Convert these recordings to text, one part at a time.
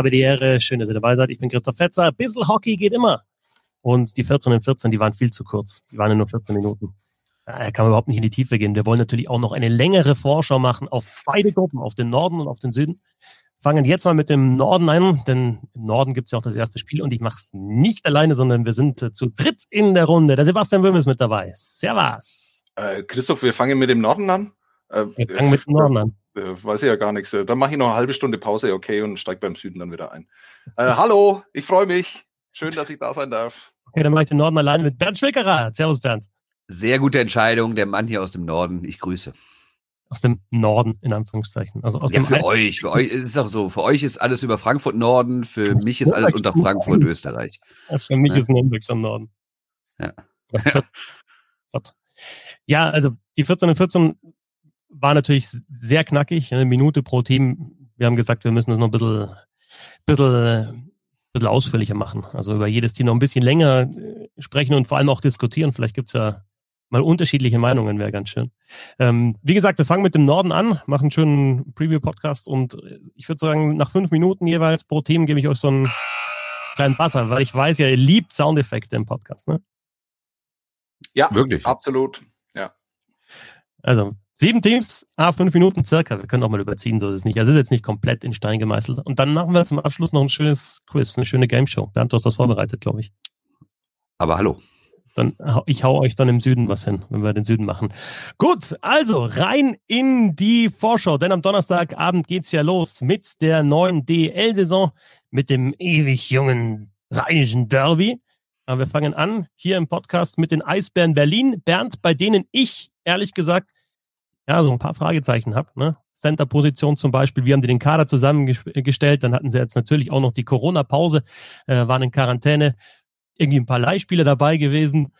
habe die Ehre. Schön, dass ihr dabei seid. Ich bin Christoph Fetzer. Ein bisschen Hockey geht immer. Und die 14 und 14, die waren viel zu kurz. Die waren ja nur 14 Minuten. Da kann man überhaupt nicht in die Tiefe gehen. Wir wollen natürlich auch noch eine längere Vorschau machen auf beide Gruppen, auf den Norden und auf den Süden. Fangen jetzt mal mit dem Norden an, denn im Norden gibt es ja auch das erste Spiel und ich mache es nicht alleine, sondern wir sind äh, zu dritt in der Runde. Der Sebastian Böhm ist mit dabei. Servus. Äh, Christoph, wir fangen mit dem Norden an. Äh, wir fangen mit dem Norden an. Äh, weiß ich ja gar nichts. Dann mache ich noch eine halbe Stunde Pause, okay, und steige beim Süden dann wieder ein. Äh, hallo, ich freue mich. Schön, dass ich da sein darf. Okay, dann mache ich den Norden alleine mit Bernd Schwickerer. Servus, Bernd. Sehr gute Entscheidung, der Mann hier aus dem Norden. Ich grüße. Aus dem Norden, in Anführungszeichen. Also aus ja, dem für euch. Für euch ist es auch so. Für euch ist alles über Frankfurt Norden, für mich ist alles unter Frankfurt Österreich. Ja, für mich ja. ist Nürnberg am Norden. Ja. ja, also die 14 und 14 war natürlich sehr knackig, eine Minute pro Team. Wir haben gesagt, wir müssen das noch ein bisschen, bisschen bisschen ausführlicher machen. Also über jedes Team noch ein bisschen länger äh, sprechen und vor allem auch diskutieren. Vielleicht gibt's ja mal unterschiedliche Meinungen, wäre ganz schön. Ähm, wie gesagt, wir fangen mit dem Norden an, machen einen schönen Preview-Podcast und äh, ich würde sagen, nach fünf Minuten jeweils pro Team gebe ich euch so einen kleinen Buzzer, weil ich weiß ja, ihr liebt Soundeffekte im Podcast, ne? Ja, wirklich. Absolut. Also, Sieben Teams, ah, fünf Minuten circa. Wir können auch mal überziehen, so ist es nicht. Also ist jetzt nicht komplett in Stein gemeißelt. Und dann machen wir zum Abschluss noch ein schönes Quiz, eine schöne Game Show. Bernd, du hast das vorbereitet, glaube ich. Aber hallo. Dann, ich hau euch dann im Süden was hin, wenn wir den Süden machen. Gut, also rein in die Vorschau, denn am Donnerstagabend geht's ja los mit der neuen DL-Saison, mit dem ewig jungen rheinischen Derby. Aber wir fangen an hier im Podcast mit den Eisbären Berlin. Bernd, bei denen ich ehrlich gesagt ja, so ein paar Fragezeichen habe. Ne? Center-Position zum Beispiel, wie haben die den Kader zusammengestellt? Dann hatten sie jetzt natürlich auch noch die Corona-Pause, äh, waren in Quarantäne, irgendwie ein paar Leihspieler dabei gewesen,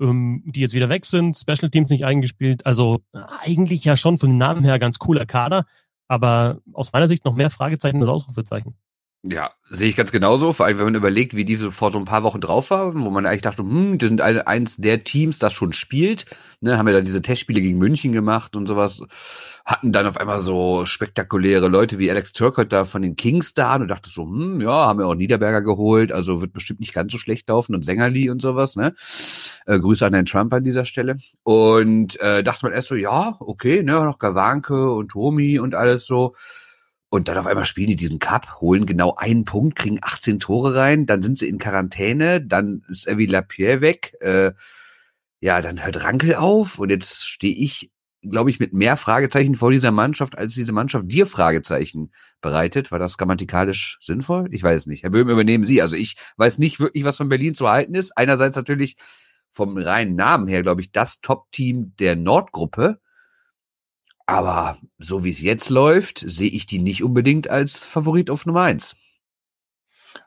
ähm, die jetzt wieder weg sind, Special Teams nicht eingespielt. Also eigentlich ja schon von den Namen her ganz cooler Kader, aber aus meiner Sicht noch mehr Fragezeichen als Ausrufezeichen. Ja, sehe ich ganz genauso. Vor allem, wenn man überlegt, wie diese vor so ein paar Wochen drauf war, wo man eigentlich dachte, hm, die sind eins der Teams, das schon spielt. Ne, haben ja dann diese Testspiele gegen München gemacht und sowas. Hatten dann auf einmal so spektakuläre Leute wie Alex Turcotte da von den Kings da und dachte so, hm, ja, haben ja auch Niederberger geholt, also wird bestimmt nicht ganz so schlecht laufen und Sängerli und sowas, ne? Äh, Grüße an den Trump an dieser Stelle. Und äh, dachte man erst so, ja, okay, ne, noch Gawanke und Tomi und alles so. Und dann auf einmal spielen die diesen Cup, holen genau einen Punkt, kriegen 18 Tore rein, dann sind sie in Quarantäne, dann ist Evi Lapierre weg, äh, ja, dann hört Rankel auf und jetzt stehe ich, glaube ich, mit mehr Fragezeichen vor dieser Mannschaft, als diese Mannschaft dir Fragezeichen bereitet. War das grammatikalisch sinnvoll? Ich weiß nicht. Herr Böhm, übernehmen Sie. Also ich weiß nicht wirklich, was von Berlin zu halten ist. Einerseits natürlich vom reinen Namen her, glaube ich, das Top-Team der Nordgruppe. Aber so wie es jetzt läuft, sehe ich die nicht unbedingt als Favorit auf Nummer eins.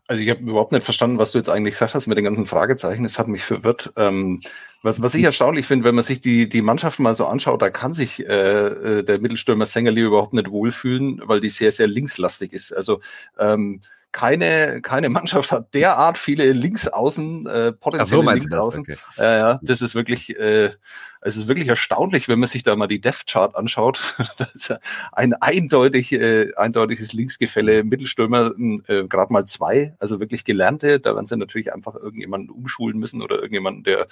Also ich habe überhaupt nicht verstanden, was du jetzt eigentlich gesagt hast mit den ganzen Fragezeichen. Es hat mich verwirrt. Ähm, was, was ich erstaunlich finde, wenn man sich die, die Mannschaften mal so anschaut, da kann sich äh, äh der Mittelstürmer Sängerli überhaupt nicht wohlfühlen, weil die sehr, sehr linkslastig ist. Also ähm, keine, keine Mannschaft hat derart viele Linksaußen, äh, potenzielle so, Linksaußen. Okay. Äh, ja, das ist wirklich, äh, es ist wirklich erstaunlich, wenn man sich da mal die Depth Chart anschaut. das ist ja ein eindeutig, äh, eindeutiges Linksgefälle. Mittelstürmer äh, gerade mal zwei, also wirklich gelernte. Da werden sie natürlich einfach irgendjemanden umschulen müssen oder irgendjemanden, der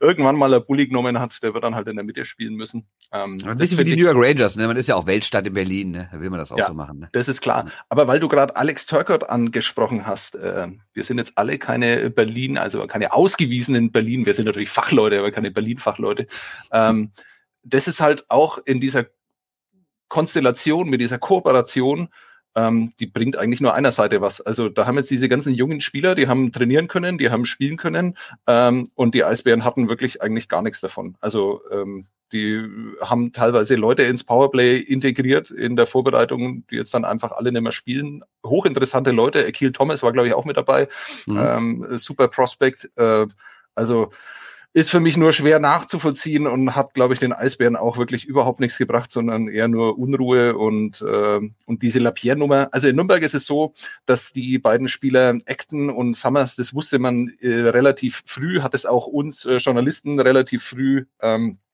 irgendwann mal ein Bulli genommen hat, der wird dann halt in der Mitte spielen müssen. Ähm, ein bisschen wie die New York Rangers, ne? Man ist ja auch Weltstadt in Berlin, ne? Da will man das auch ja, so machen. Ne? Das ist klar. Aber weil du gerade Alex Turkert angesprochen hast, äh, wir sind jetzt alle keine Berlin, also keine ausgewiesenen Berlin. Wir sind natürlich Fachleute, aber keine Berlin-Fachleute. Ähm, das ist halt auch in dieser Konstellation, mit dieser Kooperation, ähm, die bringt eigentlich nur einer Seite was. Also da haben jetzt diese ganzen jungen Spieler, die haben trainieren können, die haben spielen können ähm, und die Eisbären hatten wirklich eigentlich gar nichts davon. Also ähm, die haben teilweise Leute ins Powerplay integriert in der Vorbereitung, die jetzt dann einfach alle nicht mehr spielen. Hochinteressante Leute. Akil Thomas war, glaube ich, auch mit dabei. Mhm. Ähm, super Prospect. Äh, also ist für mich nur schwer nachzuvollziehen und hat, glaube ich, den Eisbären auch wirklich überhaupt nichts gebracht, sondern eher nur Unruhe und, äh, und diese Lapierre-Nummer. Also in Nürnberg ist es so, dass die beiden Spieler Acton und Summers, das wusste man äh, relativ früh, hat es auch uns äh, Journalisten relativ früh ähm, äh,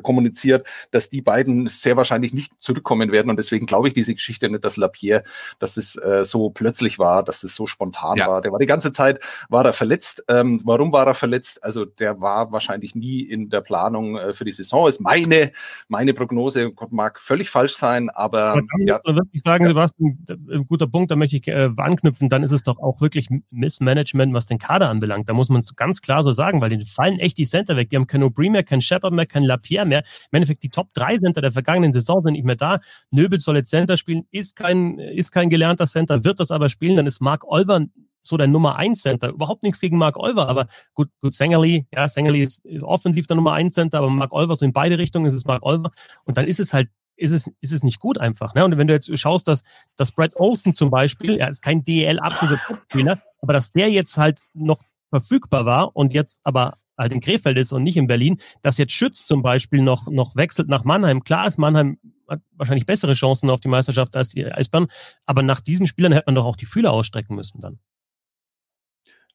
kommuniziert, dass die beiden sehr wahrscheinlich nicht zurückkommen werden. Und deswegen glaube ich diese Geschichte nicht, dass Lapierre, dass das äh, so plötzlich war, dass das so spontan ja. war. Der war die ganze Zeit, war er verletzt. Ähm, warum war er verletzt? Also der war wahrscheinlich nie in der Planung äh, für die Saison. Ist meine, meine Prognose, mag völlig falsch sein, aber. aber ja. Ich wirklich sagen, ja. Sebastian, ein guter Punkt, da möchte ich äh, anknüpfen, dann ist es doch auch wirklich Missmanagement, was den Kader anbelangt. Da muss man es ganz klar so sagen, weil denen fallen echt die Center weg. Die haben kein Aubry mehr, kein Shepard mehr, kein Lapierre mehr. Im Endeffekt die Top 3 Center der vergangenen Saison sind nicht mehr da. Nöbel soll jetzt Center spielen, ist kein, ist kein gelernter Center, wird das aber spielen. Dann ist Mark Olver so der Nummer 1 Center. Überhaupt nichts gegen Mark Olver, aber gut, gut, Sengerli, ja, Sengerli ist, ist offensiv der Nummer 1 Center, aber Mark Olver, so in beide Richtungen ist es Mark Olver. Und dann ist es halt ist es, ist es nicht gut einfach. Ne? Und wenn du jetzt schaust, dass, dass Brad Olsen zum Beispiel, er ist kein DL-absoluter Spieler, aber dass der jetzt halt noch verfügbar war und jetzt aber halt in Krefeld ist und nicht in Berlin, dass jetzt Schütz zum Beispiel noch, noch wechselt nach Mannheim. Klar ist Mannheim hat wahrscheinlich bessere Chancen auf die Meisterschaft als die Eisbären, aber nach diesen Spielern hätte man doch auch die Fühler ausstrecken müssen dann.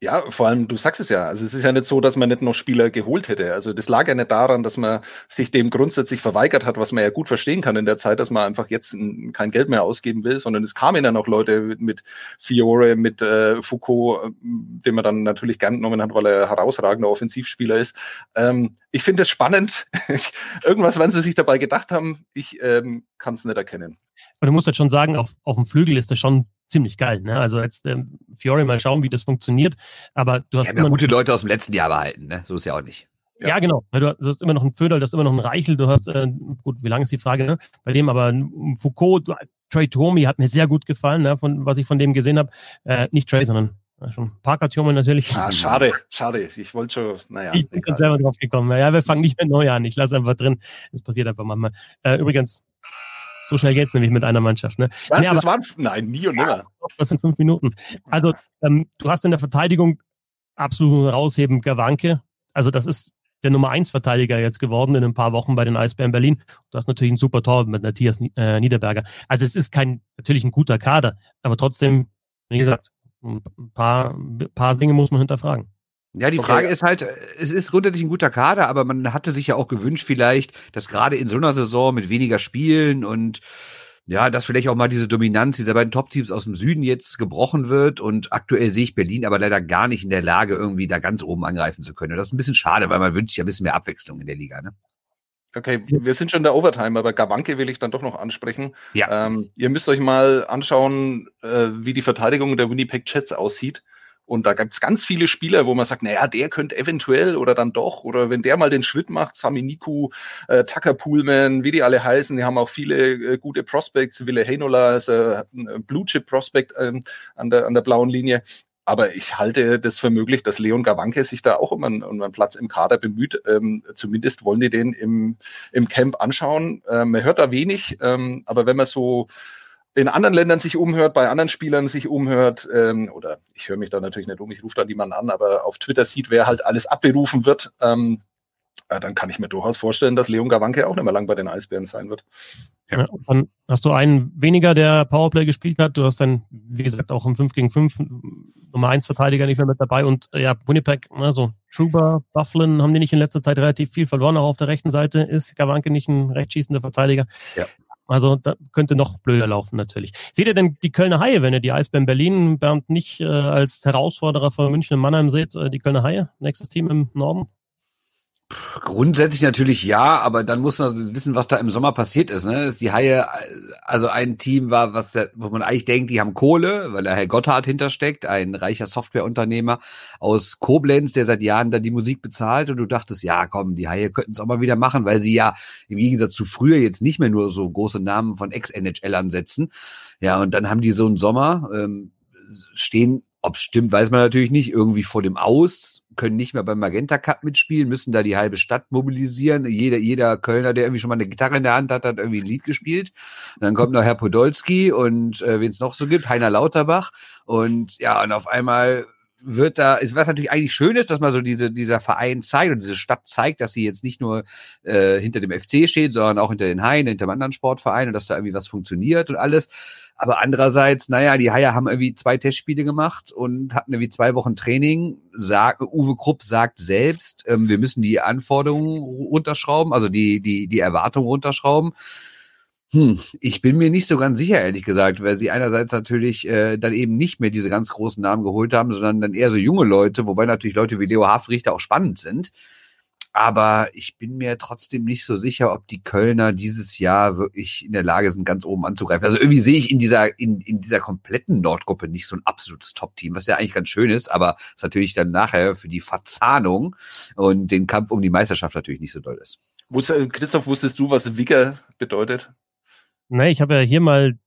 Ja, vor allem, du sagst es ja. Also es ist ja nicht so, dass man nicht noch Spieler geholt hätte. Also das lag ja nicht daran, dass man sich dem grundsätzlich verweigert hat, was man ja gut verstehen kann in der Zeit, dass man einfach jetzt kein Geld mehr ausgeben will, sondern es kamen ja noch Leute mit Fiore, mit äh, Foucault, den man dann natürlich gern genommen hat, weil er herausragender Offensivspieler ist. Ähm, ich finde es spannend. Irgendwas, wenn sie sich dabei gedacht haben, ich ähm, kann es nicht erkennen. Aber du musst jetzt schon sagen, auf, auf dem Flügel ist das schon ziemlich geil. Ne? Also jetzt ähm, Fiore mal schauen, wie das funktioniert. Aber du hast ja, immer gute Leute aus dem letzten Jahr behalten, ne? So ist ja auch nicht. Ja, ja genau. Du, hast immer noch einen Föderl, du hast immer noch einen Reichel, du hast, äh, gut, wie lange ist die Frage, ne? Bei dem aber Foucault, Trey Tomi hat mir sehr gut gefallen, ne? von was ich von dem gesehen habe. Äh, nicht Trey, sondern schon Parker Tiomi natürlich. Ah, schade, schade. Ich wollte schon, naja. Ich bin selber drauf gekommen. Ja, wir fangen nicht mehr neu an. Ich lasse einfach drin. Das passiert einfach manchmal. Äh, übrigens, so schnell geht es nämlich mit einer Mannschaft. Ne? Was? Nee, das waren, nein, nie und nimmer. das sind fünf Minuten. Also, ähm, du hast in der Verteidigung absolut rausheben Gawanke. Also, das ist der Nummer 1 Verteidiger jetzt geworden in ein paar Wochen bei den Eisbären Berlin. Du hast natürlich einen super Tor mit Matthias äh, Niederberger. Also es ist kein, natürlich ein guter Kader, aber trotzdem, wie gesagt, ein paar, ein paar Dinge muss man hinterfragen. Ja, die Frage ist halt, es ist grundsätzlich ein guter Kader, aber man hatte sich ja auch gewünscht vielleicht, dass gerade in so einer Saison mit weniger Spielen und ja, dass vielleicht auch mal diese Dominanz dieser beiden Top-Teams aus dem Süden jetzt gebrochen wird und aktuell sehe ich Berlin aber leider gar nicht in der Lage, irgendwie da ganz oben angreifen zu können. Und das ist ein bisschen schade, weil man wünscht sich ja ein bisschen mehr Abwechslung in der Liga, ne? Okay, wir sind schon in der Overtime, aber Gawanke will ich dann doch noch ansprechen. Ja. Ähm, ihr müsst euch mal anschauen, äh, wie die Verteidigung der Winnipeg Jets aussieht. Und da gibt es ganz viele Spieler, wo man sagt, naja, der könnte eventuell oder dann doch, oder wenn der mal den Schritt macht, Sami Niku, äh, Tucker Pullman, wie die alle heißen, die haben auch viele äh, gute Prospects, Wille Heinola ist äh, ein Blue Chip Prospect ähm, an, der, an der blauen Linie. Aber ich halte das für möglich, dass Leon Gawanke sich da auch um einen, um einen Platz im Kader bemüht. Ähm, zumindest wollen die den im, im Camp anschauen. Ähm, man hört da wenig, ähm, aber wenn man so in anderen Ländern sich umhört, bei anderen Spielern sich umhört, ähm, oder ich höre mich da natürlich nicht um, ich rufe da niemanden an, aber auf Twitter sieht, wer halt alles abberufen wird, ähm, ja, dann kann ich mir durchaus vorstellen, dass Leon Gawanke auch nicht mehr lang bei den Eisbären sein wird. Ja, dann hast du einen weniger, der Powerplay gespielt hat. Du hast dann, wie gesagt, auch im 5 gegen 5 Nummer 1 Verteidiger nicht mehr mit dabei. Und äh, ja, Winnipeg, also Truber, Bufflin haben die nicht in letzter Zeit relativ viel verloren. Auch auf der rechten Seite ist Gawanke nicht ein rechtschießender Verteidiger. Ja. Also da könnte noch blöder laufen natürlich. Seht ihr denn die Kölner Haie, wenn ihr die Eisbären Berlin, Bernd, nicht äh, als Herausforderer von München und Mannheim seht, äh, die Kölner Haie, nächstes Team im Norden? Grundsätzlich natürlich ja, aber dann muss man wissen, was da im Sommer passiert ist. Ne? Die Haie, also ein Team war, was, wo man eigentlich denkt, die haben Kohle, weil der Herr Gotthard hintersteckt, ein reicher Softwareunternehmer aus Koblenz, der seit Jahren da die Musik bezahlt. Und du dachtest, ja, komm, die Haie könnten es auch mal wieder machen, weil sie ja im Gegensatz zu früher jetzt nicht mehr nur so große Namen von Ex-NHLern setzen. Ja, und dann haben die so einen Sommer, ähm, stehen ob es stimmt, weiß man natürlich nicht. Irgendwie vor dem Aus, können nicht mehr beim Magenta Cup mitspielen, müssen da die halbe Stadt mobilisieren. Jeder, jeder Kölner, der irgendwie schon mal eine Gitarre in der Hand hat, hat irgendwie ein Lied gespielt. Und dann kommt noch Herr Podolski und äh, wen es noch so gibt, Heiner Lauterbach. Und ja, und auf einmal wird da, was natürlich eigentlich schön ist, dass man so diese, dieser Verein zeigt und diese Stadt zeigt, dass sie jetzt nicht nur äh, hinter dem FC steht, sondern auch hinter den Haien, hinter dem anderen Sportverein und dass da irgendwie was funktioniert und alles. Aber andererseits, naja, die Haie haben irgendwie zwei Testspiele gemacht und hatten irgendwie zwei Wochen Training. Sag, Uwe Krupp sagt selbst, ähm, wir müssen die Anforderungen runterschrauben, also die, die, die Erwartungen runterschrauben. Hm, ich bin mir nicht so ganz sicher, ehrlich gesagt, weil sie einerseits natürlich äh, dann eben nicht mehr diese ganz großen Namen geholt haben, sondern dann eher so junge Leute, wobei natürlich Leute wie Leo Hafrichter auch spannend sind. Aber ich bin mir trotzdem nicht so sicher, ob die Kölner dieses Jahr wirklich in der Lage sind, ganz oben anzugreifen. Also irgendwie sehe ich in dieser, in, in dieser kompletten Nordgruppe nicht so ein absolutes Top-Team, was ja eigentlich ganz schön ist, aber es natürlich dann nachher für die Verzahnung und den Kampf um die Meisterschaft natürlich nicht so doll ist. Christoph, wusstest du, was Wigger bedeutet? Nee, ich habe ja hier mal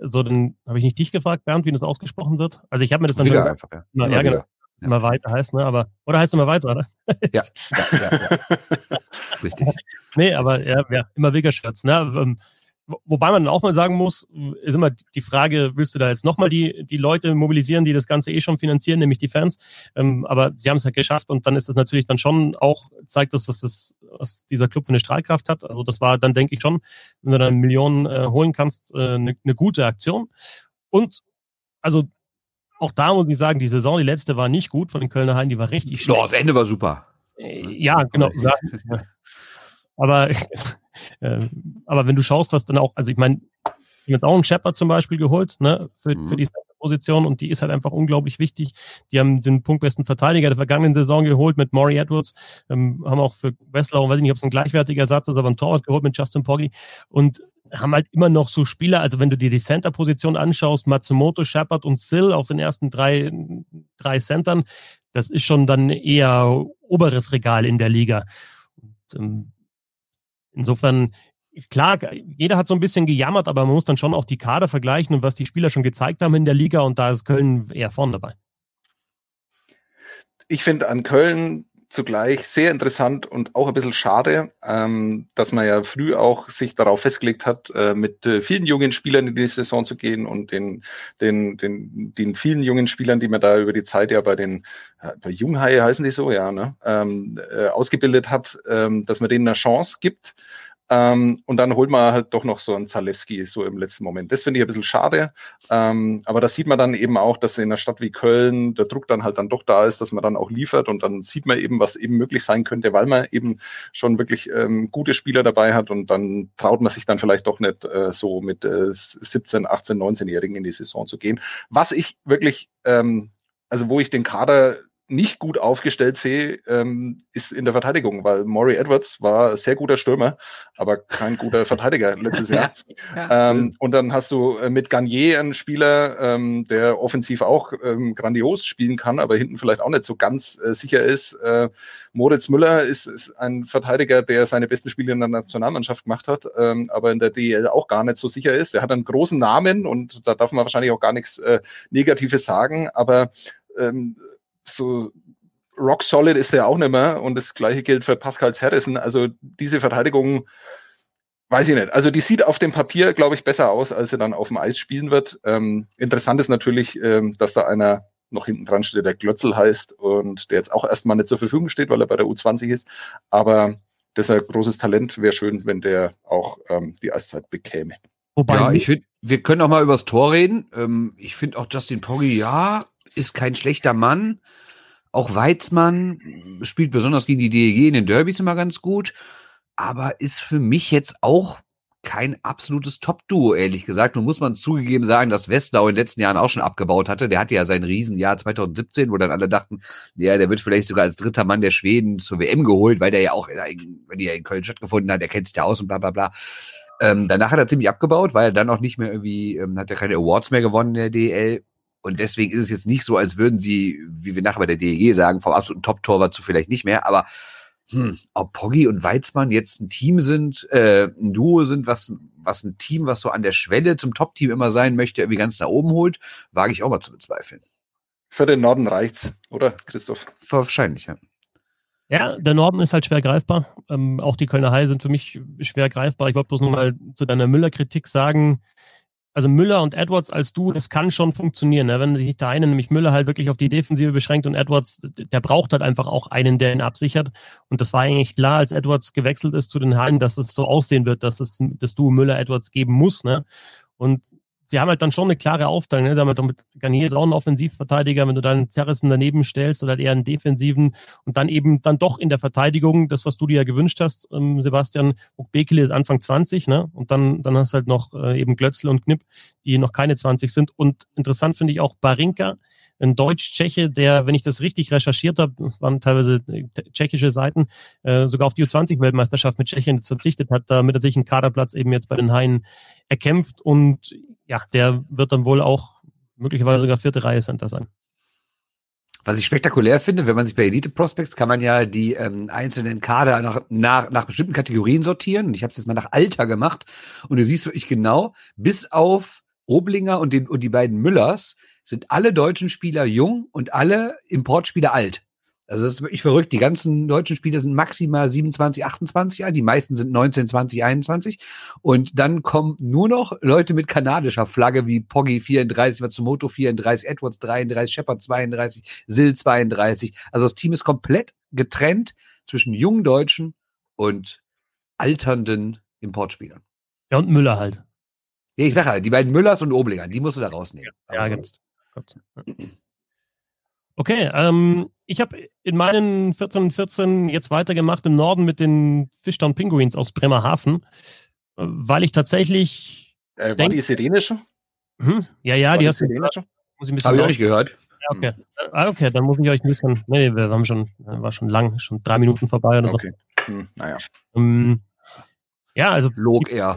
so den, habe ich nicht dich gefragt, Bernd, wie das ausgesprochen wird? Also ich habe mir das dann wieder einfach, ja. Immer, ja, genau. Ja. Immer weiter heißt, ne? Aber, oder heißt immer weiter, oder? Ja, ja, ja, ja. Richtig. nee, aber ja, ja immer Wiggerschatz, ne? Wobei man auch mal sagen muss, ist immer die Frage, willst du da jetzt nochmal die, die Leute mobilisieren, die das Ganze eh schon finanzieren, nämlich die Fans? Ähm, aber sie haben es halt geschafft und dann ist das natürlich dann schon auch, zeigt das, was, das, was dieser Club für eine Strahlkraft hat. Also das war dann, denke ich schon, wenn du dann Millionen äh, holen kannst, eine äh, ne, gute Aktion. Und also auch da muss ich sagen, die Saison, die letzte war nicht gut von den Kölner Haien, die war richtig schlecht. Doch, das Ende war super. Äh, ja, genau. Aber äh, aber wenn du schaust, dass dann auch, also ich meine, die haben auch einen Shepard zum Beispiel geholt, ne, für, mhm. für die Position und die ist halt einfach unglaublich wichtig. Die haben den punktbesten Verteidiger der vergangenen Saison geholt mit Maury Edwards, ähm, haben auch für Wessler, weiß ich nicht, ob es ein gleichwertiger Satz ist, aber ein Torwart geholt mit Justin Poggi und haben halt immer noch so Spieler, also wenn du dir die Center-Position anschaust, Matsumoto, Shepard und Sill auf den ersten drei, drei Centern, das ist schon dann eher oberes Regal in der Liga. Und, ähm, Insofern, klar, jeder hat so ein bisschen gejammert, aber man muss dann schon auch die Kader vergleichen und was die Spieler schon gezeigt haben in der Liga und da ist Köln eher vorne dabei. Ich finde an Köln zugleich sehr interessant und auch ein bisschen schade, ähm, dass man ja früh auch sich darauf festgelegt hat, äh, mit äh, vielen jungen Spielern in die Saison zu gehen und den, den, den, den vielen jungen Spielern, die man da über die Zeit ja bei den äh, bei Junghaie heißen die so, ja, ne, ähm, äh, ausgebildet hat, ähm, dass man denen eine Chance gibt ähm, und dann holt man halt doch noch so einen Zalewski so im letzten Moment. Das finde ich ein bisschen schade. Ähm, aber da sieht man dann eben auch, dass in einer Stadt wie Köln der Druck dann halt dann doch da ist, dass man dann auch liefert und dann sieht man eben, was eben möglich sein könnte, weil man eben schon wirklich ähm, gute Spieler dabei hat und dann traut man sich dann vielleicht doch nicht äh, so mit äh, 17, 18, 19-Jährigen in die Saison zu gehen. Was ich wirklich, ähm, also wo ich den Kader nicht gut aufgestellt sehe, ähm, ist in der Verteidigung, weil Maury Edwards war sehr guter Stürmer, aber kein guter Verteidiger letztes Jahr. Ja, ähm, und dann hast du äh, mit Garnier einen Spieler, ähm, der offensiv auch ähm, grandios spielen kann, aber hinten vielleicht auch nicht so ganz äh, sicher ist. Äh, Moritz Müller ist, ist, ein Verteidiger, der seine besten Spiele in der Nationalmannschaft gemacht hat, ähm, aber in der DL auch gar nicht so sicher ist. Er hat einen großen Namen und da darf man wahrscheinlich auch gar nichts äh, Negatives sagen, aber ähm, so rock solid ist er auch nicht mehr und das gleiche gilt für Pascal Zerrissen. Also diese Verteidigung, weiß ich nicht. Also die sieht auf dem Papier, glaube ich, besser aus, als er dann auf dem Eis spielen wird. Ähm, interessant ist natürlich, ähm, dass da einer noch hinten dran steht, der Glötzel heißt und der jetzt auch erstmal nicht zur Verfügung steht, weil er bei der U20 ist. Aber das ist ein großes Talent. Wäre schön, wenn der auch ähm, die Eiszeit bekäme. Wobei ja, ich finde, wir können auch mal über das Tor reden. Ähm, ich finde auch Justin Poggi, ja, ist kein schlechter Mann. Auch Weizmann spielt besonders gegen die DEG in den Derbys immer ganz gut, aber ist für mich jetzt auch kein absolutes Top-Duo, ehrlich gesagt. Nun muss man zugegeben sagen, dass Westlau in den letzten Jahren auch schon abgebaut hatte. Der hatte ja sein Riesenjahr 2017, wo dann alle dachten, ja, der wird vielleicht sogar als dritter Mann der Schweden zur WM geholt, weil der ja auch, in, wenn die ja in Köln stattgefunden hat, der kennt sich ja aus und bla bla bla. Ähm, danach hat er ziemlich abgebaut, weil er dann auch nicht mehr irgendwie, ähm, hat er keine Awards mehr gewonnen in der DL. Und deswegen ist es jetzt nicht so, als würden sie, wie wir nachher bei der DEG sagen, vom absoluten Top-Torwart zu vielleicht nicht mehr, aber hm, ob Poggi und Weizmann jetzt ein Team sind, äh, ein Duo sind, was, was ein Team, was so an der Schwelle zum Top-Team immer sein möchte, irgendwie ganz nach oben holt, wage ich auch mal zu bezweifeln. Für den Norden reicht's, oder, Christoph? Wahrscheinlich, ja. Ja, der Norden ist halt schwer greifbar. Ähm, auch die Kölner Haie sind für mich schwer greifbar. Ich wollte bloß nur mal zu deiner Müller-Kritik sagen, also Müller und Edwards als du, das kann schon funktionieren. Ne? Wenn sich der eine, nämlich Müller, halt wirklich auf die Defensive beschränkt und Edwards, der braucht halt einfach auch einen, der ihn absichert. Und das war eigentlich klar, als Edwards gewechselt ist zu den Hallen, dass es so aussehen wird, dass es das Duo Müller-Edwards geben muss. Ne? Und sie haben halt dann schon eine klare Aufteilung. Ne? Sie haben halt mit Garnier ist auch ein Offensivverteidiger, wenn du dann Terrassen daneben stellst oder eher einen defensiven und dann eben dann doch in der Verteidigung, das, was du dir ja gewünscht hast, ähm, Sebastian, Bekele ist Anfang 20, ne? Und dann, dann hast du halt noch äh, eben Glötzl und Knipp, die noch keine 20 sind. Und interessant finde ich auch Barinka, ein Deutsch-Tscheche, der, wenn ich das richtig recherchiert habe, waren teilweise äh, tschechische Seiten, äh, sogar auf die U20-Weltmeisterschaft mit Tschechien verzichtet hat, damit er sich einen Kaderplatz eben jetzt bei den Haien erkämpft. Und ja, der wird dann wohl auch möglicherweise sogar vierte Reihe Center sein. Was ich spektakulär finde, wenn man sich bei Elite Prospects kann man ja die ähm, einzelnen Kader nach, nach, nach bestimmten Kategorien sortieren. Ich habe es jetzt mal nach Alter gemacht. Und du siehst wirklich genau, bis auf Oblinger und, den, und die beiden Müllers sind alle deutschen Spieler jung und alle Importspieler alt. Also das ist wirklich verrückt. Die ganzen deutschen Spieler sind maximal 27, 28 alt. Die meisten sind 19, 20, 21. Und dann kommen nur noch Leute mit kanadischer Flagge wie Poggy 34, Matsumoto 34, Edwards 33, Shepard 32, Sill 32. Also das Team ist komplett getrennt zwischen jungen Deutschen und alternden Importspielern. Ja, und Müller halt. Ja, ich sage halt, die beiden Müllers und Oblinger, die musst du da rausnehmen. Ja, ja genau. Okay, ähm, ich habe in meinen 14 14 jetzt weitergemacht im Norden mit den Fishtown Penguins aus Bremerhaven, äh, weil ich tatsächlich. Äh, war denk, die Sirenische? Hm, ja, ja, war die, die hast du. Muss ich Habe ich auch nicht gehört. Ja, okay. Ah, okay, dann muss ich euch ein bisschen. Nee, wir haben schon, war schon lang, schon drei Minuten vorbei oder so. Okay. Hm, naja. Ähm, ja, also. Log eher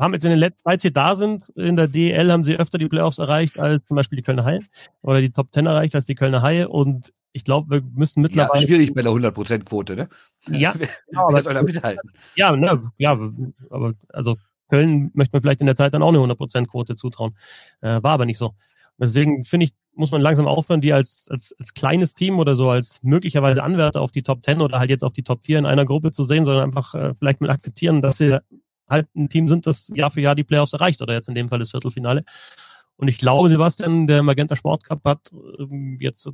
haben jetzt in den letzten, als sie da sind, in der DL haben sie öfter die Playoffs erreicht als zum Beispiel die Kölner Haie oder die Top Ten erreicht als die Kölner Haie und ich glaube, wir müssen mittlerweile. Ja, schwierig bei der 100%-Quote, ne? Ja, genau, aber, soll da mithalten? Ja, ne, ja, aber also Köln möchte man vielleicht in der Zeit dann auch eine 100%-Quote zutrauen. Äh, war aber nicht so. Deswegen finde ich, muss man langsam aufhören, die als, als, als kleines Team oder so als möglicherweise Anwärter auf die Top 10 oder halt jetzt auf die Top 4 in einer Gruppe zu sehen, sondern einfach äh, vielleicht mal akzeptieren, dass sie halt ein Team sind, das Jahr für Jahr die Playoffs erreicht oder jetzt in dem Fall das Viertelfinale. Und ich glaube, Sebastian, der Magenta Sport Cup hat ähm, jetzt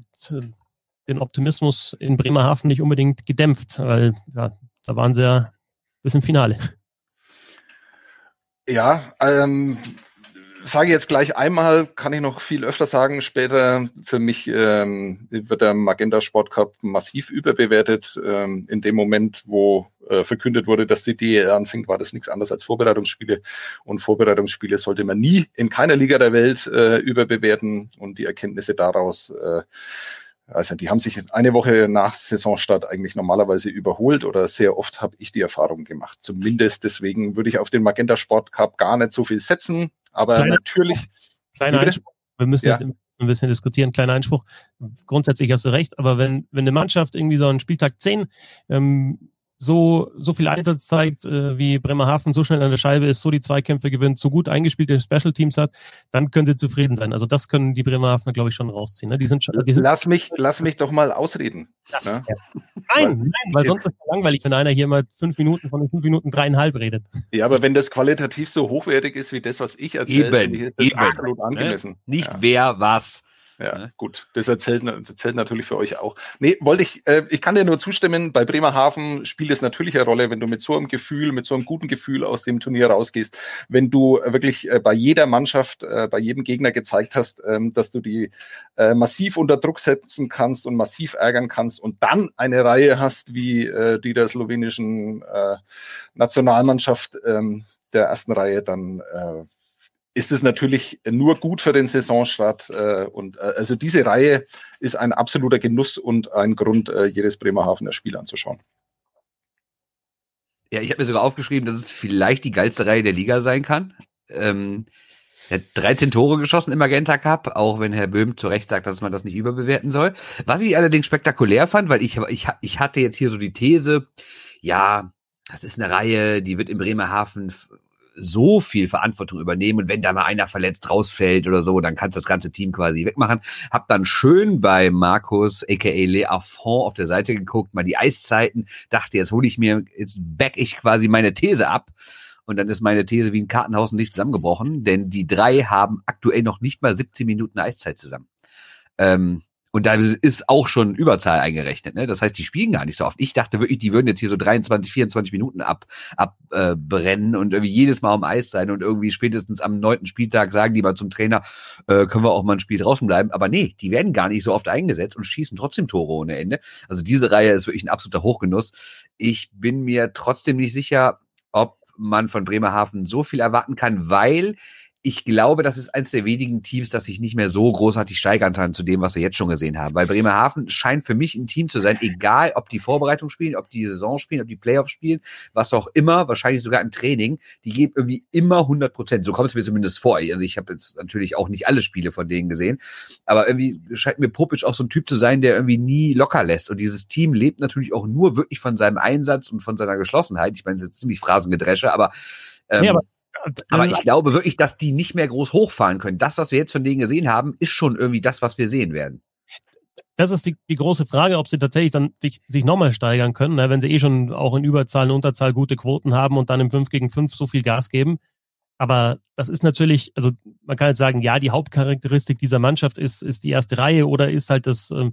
den Optimismus in Bremerhaven nicht unbedingt gedämpft, weil ja, da waren sie ja bis im Finale. Ja, ähm, sage jetzt gleich einmal, kann ich noch viel öfter sagen. Später für mich ähm, wird der Magenta Sport Cup massiv überbewertet. Ähm, in dem Moment, wo äh, verkündet wurde, dass die DEL anfängt, war das nichts anderes als Vorbereitungsspiele. Und Vorbereitungsspiele sollte man nie in keiner Liga der Welt äh, überbewerten. Und die Erkenntnisse daraus äh, also die haben sich eine Woche nach Saisonstart eigentlich normalerweise überholt oder sehr oft habe ich die Erfahrung gemacht. Zumindest deswegen würde ich auf den Magenta Sport Cup gar nicht so viel setzen. Aber kleiner, natürlich. Kleiner Einspruch. Wir müssen ja. ein bisschen diskutieren. Kleiner Einspruch. Grundsätzlich hast du recht. Aber wenn, wenn eine Mannschaft irgendwie so einen Spieltag 10 ähm, so, so viel Einsatz zeigt, äh, wie Bremerhaven so schnell an der Scheibe ist, so die Zweikämpfe gewinnt, so gut eingespielte Special Teams hat, dann können sie zufrieden sein. Also das können die Bremerhavener, glaube ich, schon rausziehen. Ne? Die sind schon, die sind lass mich, lass mich doch mal ausreden. Ja. Ne? Ja. Nein, nein, weil sonst ist es langweilig, wenn einer hier mal fünf Minuten von den fünf Minuten dreieinhalb redet. Ja, aber wenn das qualitativ so hochwertig ist wie das, was ich erzähle, eben, ist das eben. absolut angemessen. Ne? Nicht ja. wer was. Ja, ne? gut. Das erzählt, das erzählt natürlich für euch auch. Nee, wollte ich, äh, ich kann dir nur zustimmen, bei Bremerhaven spielt es natürlich eine Rolle, wenn du mit so einem Gefühl, mit so einem guten Gefühl aus dem Turnier rausgehst, wenn du wirklich äh, bei jeder Mannschaft, äh, bei jedem Gegner gezeigt hast, ähm, dass du die äh, massiv unter Druck setzen kannst und massiv ärgern kannst und dann eine Reihe hast wie äh, die der slowenischen äh, Nationalmannschaft ähm, der ersten Reihe, dann äh, ist es natürlich nur gut für den Saisonstart. Äh, und äh, also diese Reihe ist ein absoluter Genuss und ein Grund, äh, jedes Bremerhavener Spiel anzuschauen. Ja, ich habe mir sogar aufgeschrieben, dass es vielleicht die geilste Reihe der Liga sein kann. Ähm, er hat 13 Tore geschossen im Magenta Cup, auch wenn Herr Böhm zu Recht sagt, dass man das nicht überbewerten soll. Was ich allerdings spektakulär fand, weil ich, ich, ich hatte jetzt hier so die These, ja, das ist eine Reihe, die wird in Bremerhaven so viel Verantwortung übernehmen und wenn da mal einer verletzt rausfällt oder so, dann kannst du das ganze Team quasi wegmachen. Hab dann schön bei Markus, aka Le Affront auf der Seite geguckt, mal die Eiszeiten, dachte, jetzt hole ich mir, jetzt back ich quasi meine These ab Und dann ist meine These wie ein Kartenhaus nicht zusammengebrochen, denn die drei haben aktuell noch nicht mal 17 Minuten Eiszeit zusammen. Ähm, und da ist auch schon Überzahl eingerechnet. Ne? Das heißt, die spielen gar nicht so oft. Ich dachte wirklich, die würden jetzt hier so 23, 24 Minuten abbrennen ab, äh, und irgendwie jedes Mal um Eis sein und irgendwie spätestens am neunten Spieltag sagen die mal zum Trainer, äh, können wir auch mal ein Spiel draußen bleiben. Aber nee, die werden gar nicht so oft eingesetzt und schießen trotzdem Tore ohne Ende. Also diese Reihe ist wirklich ein absoluter Hochgenuss. Ich bin mir trotzdem nicht sicher, ob man von Bremerhaven so viel erwarten kann, weil ich glaube, das ist eines der wenigen Teams, das sich nicht mehr so großartig steigern kann zu dem, was wir jetzt schon gesehen haben. Weil Bremerhaven scheint für mich ein Team zu sein, egal ob die Vorbereitung spielen, ob die Saison spielen, ob die Playoffs spielen, was auch immer, wahrscheinlich sogar im Training, die geben irgendwie immer 100 Prozent. So kommt es mir zumindest vor. Also ich habe jetzt natürlich auch nicht alle Spiele von denen gesehen, aber irgendwie scheint mir Popic auch so ein Typ zu sein, der irgendwie nie locker lässt. Und dieses Team lebt natürlich auch nur wirklich von seinem Einsatz und von seiner Geschlossenheit. Ich meine, es ist jetzt ziemlich Phrasengedresche, aber ähm, ja, aber aber ich glaube wirklich, dass die nicht mehr groß hochfahren können. Das, was wir jetzt von denen gesehen haben, ist schon irgendwie das, was wir sehen werden. Das ist die, die große Frage, ob sie tatsächlich dann sich, sich nochmal steigern können, ne, wenn sie eh schon auch in Überzahl und Unterzahl gute Quoten haben und dann im 5 gegen 5 so viel Gas geben. Aber das ist natürlich, also man kann jetzt sagen, ja, die Hauptcharakteristik dieser Mannschaft ist, ist die erste Reihe oder ist halt das, ähm,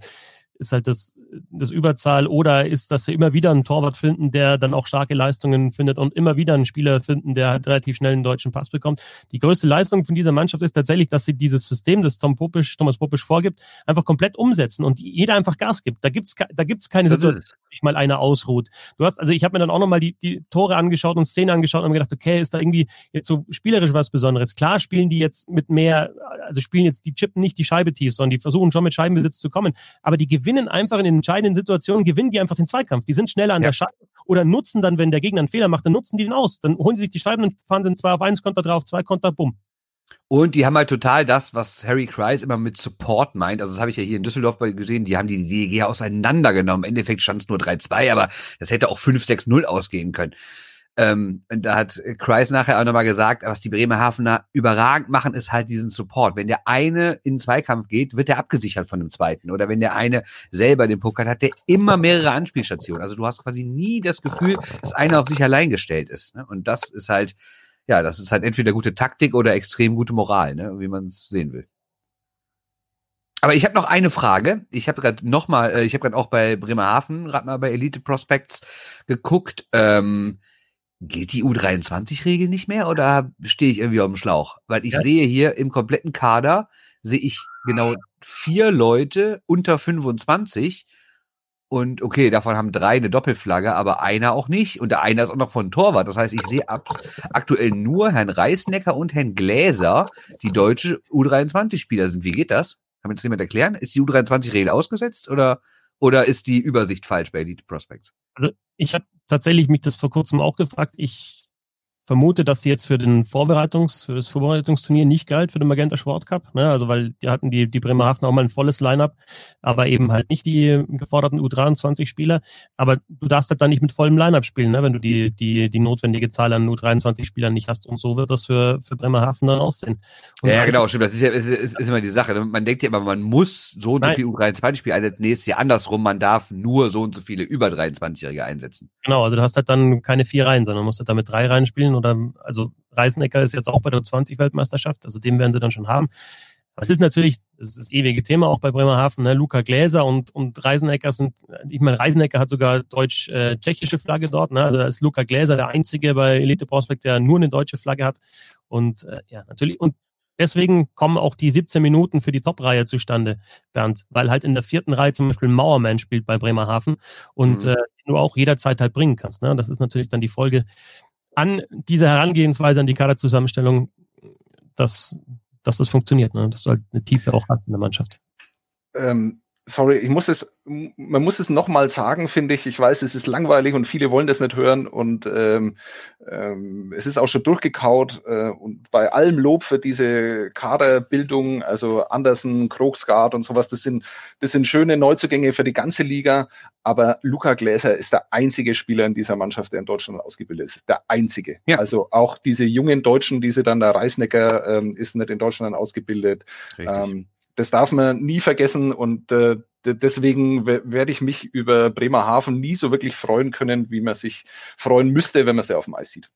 ist halt das, das Überzahl oder ist, dass sie immer wieder einen Torwart finden, der dann auch starke Leistungen findet und immer wieder einen Spieler finden, der halt relativ schnell einen deutschen Pass bekommt. Die größte Leistung von dieser Mannschaft ist tatsächlich, dass sie dieses System, das Tom Popisch, Thomas Popisch vorgibt, einfach komplett umsetzen und jeder einfach Gas gibt. Da gibt's, da gibt's keine Situation, sich mal einer ausruht. Du hast, also ich habe mir dann auch nochmal die, die Tore angeschaut und Szenen angeschaut und mir gedacht, okay, ist da irgendwie jetzt so spielerisch was Besonderes. Klar spielen die jetzt mit mehr, also spielen jetzt die chippen nicht die Scheibe tief, sondern die versuchen schon mit Scheibenbesitz zu kommen. Aber die gewinnen einfach in den entscheidenden Situationen, gewinnen die einfach den Zweikampf. Die sind schneller an ja. der Scheibe oder nutzen dann, wenn der Gegner einen Fehler macht, dann nutzen die den aus. Dann holen sie sich die Scheiben und fahren sie zwei auf eins Konter drauf, zwei Konter, bumm. Und die haben halt total das, was Harry Kreis immer mit Support meint. Also das habe ich ja hier in Düsseldorf gesehen. Die haben die DEG auseinandergenommen. Im Endeffekt stand es nur 3-2, aber das hätte auch 5-6-0 ausgehen können. Ähm, da hat Kreis nachher auch nochmal gesagt, was die Bremerhavener überragend machen, ist halt diesen Support. Wenn der eine in den Zweikampf geht, wird der abgesichert von dem zweiten. Oder wenn der eine selber den Puck hat, hat der immer mehrere Anspielstationen. Also du hast quasi nie das Gefühl, dass einer auf sich allein gestellt ist. Ne? Und das ist halt ja, das ist halt entweder gute Taktik oder extrem gute Moral, ne, wie man es sehen will. Aber ich habe noch eine Frage. Ich habe gerade noch mal, äh, ich habe gerade auch bei Bremerhaven, gerade mal bei Elite Prospects geguckt. Ähm, gilt die U23-Regel nicht mehr oder stehe ich irgendwie auf dem Schlauch? Weil ich ja. sehe hier im kompletten Kader sehe ich genau vier Leute unter 25 und okay, davon haben drei eine Doppelflagge, aber einer auch nicht. Und der eine ist auch noch von Torwart. Das heißt, ich sehe ab, aktuell nur Herrn Reisnecker und Herrn Gläser, die deutsche U23-Spieler sind. Wie geht das? Kann mir das jemand erklären? Ist die U23-Regel ausgesetzt oder, oder ist die Übersicht falsch bei Elite Prospects? Also ich habe tatsächlich mich das vor kurzem auch gefragt. Ich vermute, dass die jetzt für den Vorbereitungs, für das Vorbereitungsturnier nicht galt für den Magenta Sport Cup, ne? Also weil die hatten die, die Bremerhaven auch mal ein volles Line-up, aber eben halt nicht die geforderten U23-Spieler. Aber du darfst halt dann nicht mit vollem Line-up spielen, ne? wenn du die, die, die notwendige Zahl an U23-Spielern nicht hast. Und so wird das für, für Bremerhaven dann aussehen. Und ja, ja, genau, stimmt. Das ist ja ist, ist, immer die Sache. Ne? Man denkt ja immer, man muss so und so viele U23-Spieler einsetzen. Nee, ist ja andersrum. Man darf nur so und so viele über 23-Jährige einsetzen. Genau, also du hast halt dann keine vier Reihen, sondern musst halt damit drei Reihen spielen spielen oder also Reisenecker ist jetzt auch bei der 20 Weltmeisterschaft, also den werden sie dann schon haben. Aber es ist natürlich, das ist das ewige Thema auch bei Bremerhaven, ne? Luca Gläser und, und Reisenecker sind, ich meine, Reisenecker hat sogar deutsch-tschechische Flagge dort, ne? Also da ist Luca Gläser der einzige bei Elite Prospect, der nur eine deutsche Flagge hat. Und äh, ja, natürlich, und deswegen kommen auch die 17 Minuten für die Top-Reihe zustande, Bernd, weil halt in der vierten Reihe zum Beispiel Mauerman spielt bei Bremerhaven und mhm. äh, du auch jederzeit halt bringen kannst. Ne? Das ist natürlich dann die Folge an dieser Herangehensweise an die Kaderzusammenstellung, dass, dass das funktioniert, ne? dass du halt eine Tiefe auch hast in der Mannschaft. Ähm, sorry, ich muss es, man muss es nochmal sagen, finde ich. Ich weiß, es ist langweilig und viele wollen das nicht hören und ähm, ähm, es ist auch schon durchgekaut äh, und bei allem Lob für diese Kaderbildung, also Andersen, Krogsgard und sowas, das sind, das sind schöne Neuzugänge für die ganze Liga, aber Luca Gläser ist der einzige Spieler in dieser Mannschaft, der in Deutschland ausgebildet ist. Der einzige. Ja. Also auch diese jungen Deutschen, diese dann der Reisnecker ähm, ist nicht in Deutschland ausgebildet. Ähm, das darf man nie vergessen und äh, deswegen werde ich mich über Bremerhaven nie so wirklich freuen können, wie man sich freuen müsste, wenn man sie auf dem Eis sieht.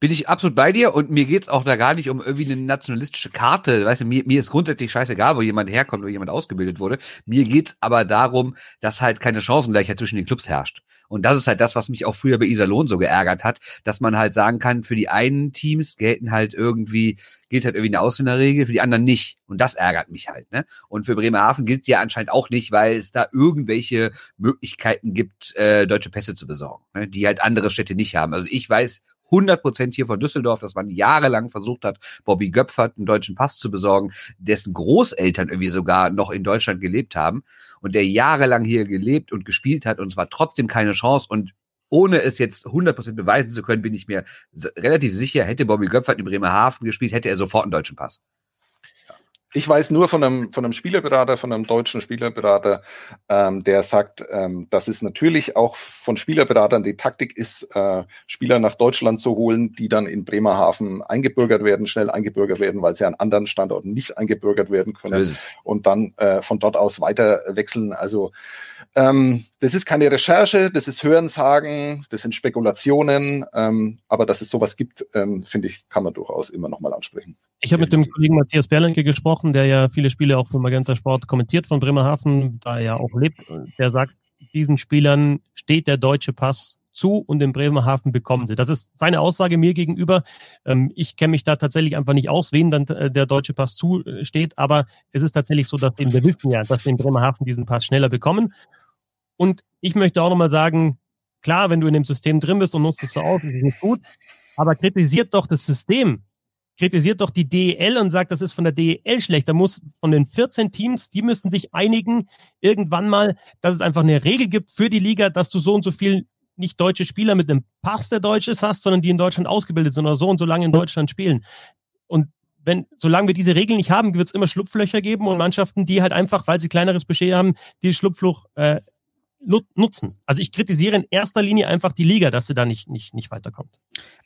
Bin ich absolut bei dir und mir geht's auch da gar nicht um irgendwie eine nationalistische Karte. Weißt du, mir, mir ist grundsätzlich scheißegal, wo jemand herkommt, wo jemand ausgebildet wurde. Mir geht's aber darum, dass halt keine Chancengleichheit zwischen den Clubs herrscht. Und das ist halt das, was mich auch früher bei Iserlohn so geärgert hat, dass man halt sagen kann, für die einen Teams gelten halt irgendwie, gilt halt irgendwie eine Ausländerregel, für die anderen nicht. Und das ärgert mich halt, ne? Und für Bremerhaven gilt sie ja anscheinend auch nicht, weil es da irgendwelche Möglichkeiten gibt, äh, deutsche Pässe zu besorgen, ne? die halt andere Städte nicht haben. Also ich weiß 100 Prozent hier von Düsseldorf, dass man jahrelang versucht hat, Bobby Göpfert einen deutschen Pass zu besorgen, dessen Großeltern irgendwie sogar noch in Deutschland gelebt haben und der jahrelang hier gelebt und gespielt hat und es war trotzdem keine Chance und ohne es jetzt 100% beweisen zu können, bin ich mir relativ sicher, hätte Bobby Göpfert in Bremerhaven gespielt, hätte er sofort einen deutschen Pass. Ich weiß nur von einem, von einem Spielerberater, von einem deutschen Spielerberater, ähm, der sagt, ähm, dass es natürlich auch von Spielerberatern die Taktik ist, äh, Spieler nach Deutschland zu holen, die dann in Bremerhaven eingebürgert werden, schnell eingebürgert werden, weil sie an anderen Standorten nicht eingebürgert werden können und dann äh, von dort aus weiter wechseln. Also ähm, das ist keine Recherche, das ist Hörensagen, das sind Spekulationen, ähm, aber dass es sowas gibt, ähm, finde ich, kann man durchaus immer nochmal ansprechen. Ich habe mit dem Kollegen Matthias Berlenke gesprochen, der ja viele Spiele auch für Magenta Sport kommentiert von Bremerhaven, da er ja auch lebt. Der sagt, diesen Spielern steht der deutsche Pass zu und in Bremerhaven bekommen sie. Das ist seine Aussage mir gegenüber. Ähm, ich kenne mich da tatsächlich einfach nicht aus, wen dann äh, der deutsche Pass zusteht, aber es ist tatsächlich so, dass eben wir wissen ja, dass wir in Bremerhaven diesen Pass schneller bekommen. Und ich möchte auch nochmal sagen, klar, wenn du in dem System drin bist und nutzt es so aus, ist es nicht gut, aber kritisiert doch das System kritisiert doch die DEL und sagt, das ist von der DEL schlecht. Da muss von den 14 Teams, die müssen sich einigen irgendwann mal, dass es einfach eine Regel gibt für die Liga, dass du so und so viel nicht deutsche Spieler mit einem Pass, der Deutsches hast, sondern die in Deutschland ausgebildet sind oder so und so lange in Deutschland spielen. Und wenn, solange wir diese Regeln nicht haben, wird es immer Schlupflöcher geben und Mannschaften, die halt einfach, weil sie kleineres Budget haben, die Schlupfloch äh, nutzen. Also ich kritisiere in erster Linie einfach die Liga, dass sie da nicht, nicht, nicht weiterkommt.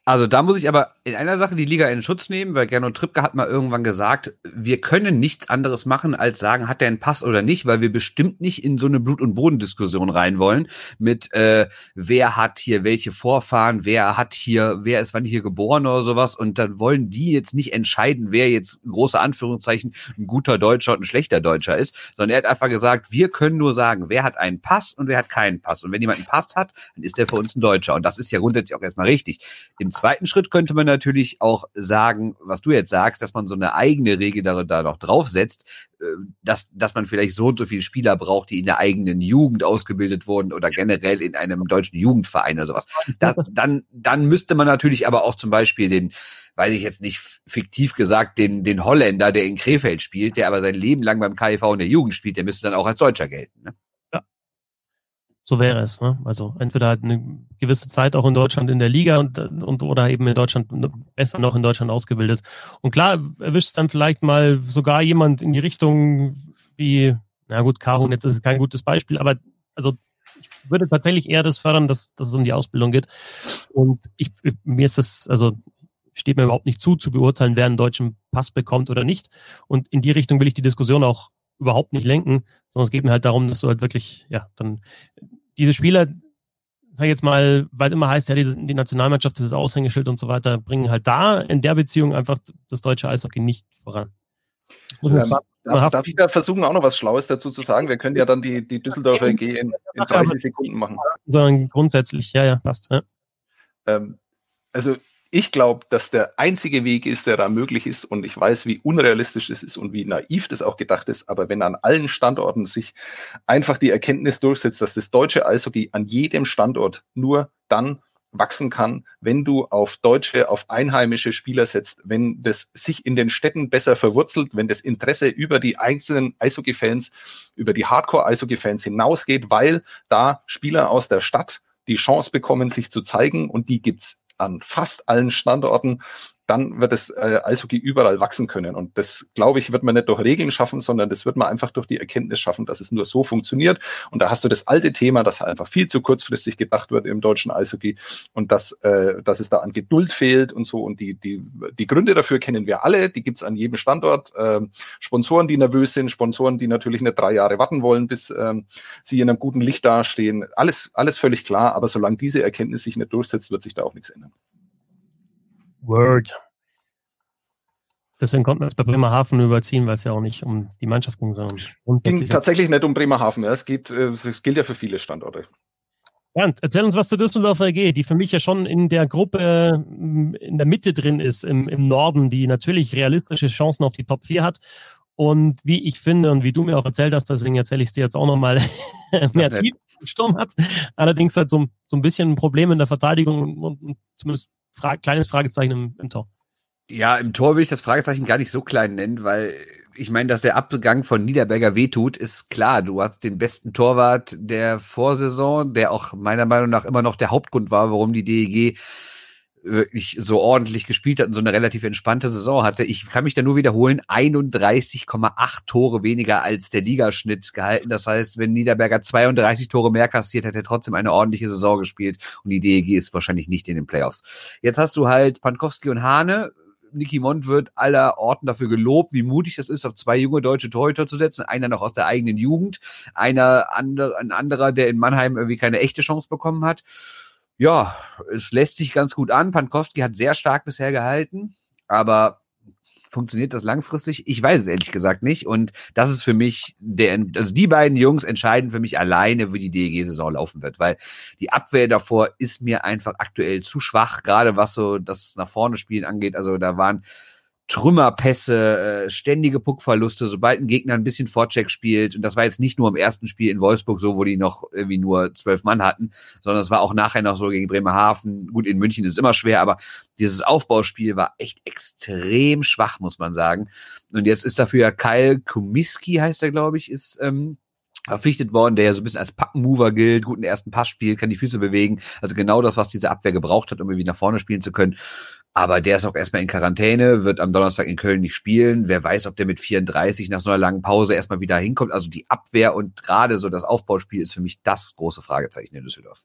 Also da muss ich aber in einer Sache die Liga in Schutz nehmen, weil Gernot Trippke hat mal irgendwann gesagt, wir können nichts anderes machen, als sagen, hat der einen Pass oder nicht, weil wir bestimmt nicht in so eine Blut- und Bodendiskussion rein wollen mit äh, wer hat hier welche Vorfahren, wer hat hier, wer ist wann hier geboren oder sowas und dann wollen die jetzt nicht entscheiden, wer jetzt große Anführungszeichen ein guter Deutscher und ein schlechter Deutscher ist, sondern er hat einfach gesagt, wir können nur sagen, wer hat einen Pass und wer hat keinen Pass und wenn jemand einen Pass hat, dann ist der für uns ein Deutscher und das ist ja grundsätzlich auch erstmal richtig. Im zweiten Schritt könnte man natürlich auch sagen, was du jetzt sagst, dass man so eine eigene Regel da, da noch draufsetzt, äh, dass, dass man vielleicht so und so viele Spieler braucht, die in der eigenen Jugend ausgebildet wurden oder generell in einem deutschen Jugendverein oder sowas. Das, dann, dann müsste man natürlich aber auch zum Beispiel den, weiß ich jetzt nicht fiktiv gesagt, den, den Holländer, der in Krefeld spielt, der aber sein Leben lang beim KIV in der Jugend spielt, der müsste dann auch als Deutscher gelten. Ne? So wäre es. Ne? Also entweder halt eine gewisse Zeit auch in Deutschland in der Liga und, und oder eben in Deutschland besser noch in Deutschland ausgebildet. Und klar erwischt dann vielleicht mal sogar jemand in die Richtung wie, na gut, Kahun jetzt ist kein gutes Beispiel, aber also ich würde tatsächlich eher das fördern, dass, dass es um die Ausbildung geht. Und ich, mir ist das, also steht mir überhaupt nicht zu, zu beurteilen, wer einen deutschen Pass bekommt oder nicht. Und in die Richtung will ich die Diskussion auch überhaupt nicht lenken, sondern es geht mir halt darum, dass du halt wirklich, ja, dann diese Spieler, sag ich jetzt mal, weil es immer heißt, ja, die, die Nationalmannschaft ist das Aushängeschild und so weiter, bringen halt da in der Beziehung einfach das deutsche Eishockey nicht voran. Ja, darf, darf, ich da versuchen, auch noch was Schlaues dazu zu sagen? Wir können ja dann die, die Düsseldorfer EG in, in 30 Sekunden machen. Sondern grundsätzlich, ja, ja, passt. Ja. Ähm, also ich glaube, dass der einzige Weg ist, der da möglich ist, und ich weiß, wie unrealistisch es ist und wie naiv das auch gedacht ist, aber wenn an allen Standorten sich einfach die Erkenntnis durchsetzt, dass das deutsche Eishockey an jedem Standort nur dann wachsen kann, wenn du auf deutsche, auf einheimische Spieler setzt, wenn das sich in den Städten besser verwurzelt, wenn das Interesse über die einzelnen Eishockey-Fans, über die Hardcore-Eishockey-Fans hinausgeht, weil da Spieler aus der Stadt die Chance bekommen, sich zu zeigen und die gibt's an fast allen Standorten dann wird das äh, Eishockey überall wachsen können. Und das, glaube ich, wird man nicht durch Regeln schaffen, sondern das wird man einfach durch die Erkenntnis schaffen, dass es nur so funktioniert. Und da hast du das alte Thema, dass einfach viel zu kurzfristig gedacht wird im deutschen Eishockey und dass, äh, dass es da an Geduld fehlt und so. Und die, die, die Gründe dafür kennen wir alle, die gibt's an jedem Standort. Ähm, Sponsoren, die nervös sind, Sponsoren, die natürlich nicht drei Jahre warten wollen, bis ähm, sie in einem guten Licht dastehen. Alles, alles völlig klar, aber solange diese Erkenntnis sich nicht durchsetzt, wird sich da auch nichts ändern. Word. Deswegen konnten wir es bei Bremerhaven überziehen, weil es ja auch nicht um die Mannschaft ging, sondern ging tatsächlich nicht um Bremerhaven. Es geht, äh, es gilt ja für viele Standorte. Bernd, erzähl uns was zur Düsseldorfer AG, die für mich ja schon in der Gruppe mm, in der Mitte drin ist, im, im Norden, die natürlich realistische Chancen auf die Top 4 hat. Und wie ich finde und wie du mir auch erzählt hast, deswegen erzähle ich es dir jetzt auch nochmal, mehr Tief im Sturm hat. Allerdings hat so, so ein bisschen ein Problem in der Verteidigung und, und zumindest fra kleines Fragezeichen im, im Tor. Ja, im Tor will ich das Fragezeichen gar nicht so klein nennen, weil ich meine, dass der Abgang von Niederberger wehtut, ist klar. Du hast den besten Torwart der Vorsaison, der auch meiner Meinung nach immer noch der Hauptgrund war, warum die DEG wirklich so ordentlich gespielt hat und so eine relativ entspannte Saison hatte. Ich kann mich da nur wiederholen, 31,8 Tore weniger als der Ligaschnitt gehalten. Das heißt, wenn Niederberger 32 Tore mehr kassiert, hätte er trotzdem eine ordentliche Saison gespielt und die DEG ist wahrscheinlich nicht in den Playoffs. Jetzt hast du halt Pankowski und Hane, Niki Mond wird aller Orten dafür gelobt, wie mutig das ist, auf zwei junge deutsche Torhüter zu setzen. Einer noch aus der eigenen Jugend, einer andere, ein anderer, der in Mannheim irgendwie keine echte Chance bekommen hat. Ja, es lässt sich ganz gut an. Pankowski hat sehr stark bisher gehalten, aber funktioniert das langfristig? Ich weiß es ehrlich gesagt nicht. Und das ist für mich der, also die beiden Jungs entscheiden für mich alleine, wie die DEG-Saison laufen wird, weil die Abwehr davor ist mir einfach aktuell zu schwach, gerade was so das nach vorne spielen angeht. Also da waren Trümmerpässe, äh, ständige Puckverluste, sobald ein Gegner ein bisschen Vorcheck spielt. Und das war jetzt nicht nur im ersten Spiel in Wolfsburg so, wo die noch irgendwie nur zwölf Mann hatten, sondern es war auch nachher noch so gegen Bremerhaven. Gut, in München ist es immer schwer, aber dieses Aufbauspiel war echt extrem schwach, muss man sagen. Und jetzt ist dafür ja Kyle Kumiski, heißt er, glaube ich, ist ähm, verpflichtet worden, der ja so ein bisschen als Packmover gilt, guten ersten Pass spielt, kann die Füße bewegen. Also genau das, was diese Abwehr gebraucht hat, um irgendwie nach vorne spielen zu können. Aber der ist auch erstmal in Quarantäne, wird am Donnerstag in Köln nicht spielen. Wer weiß, ob der mit 34 nach so einer langen Pause erstmal wieder hinkommt. Also die Abwehr und gerade so das Aufbauspiel ist für mich das große Fragezeichen in Düsseldorf.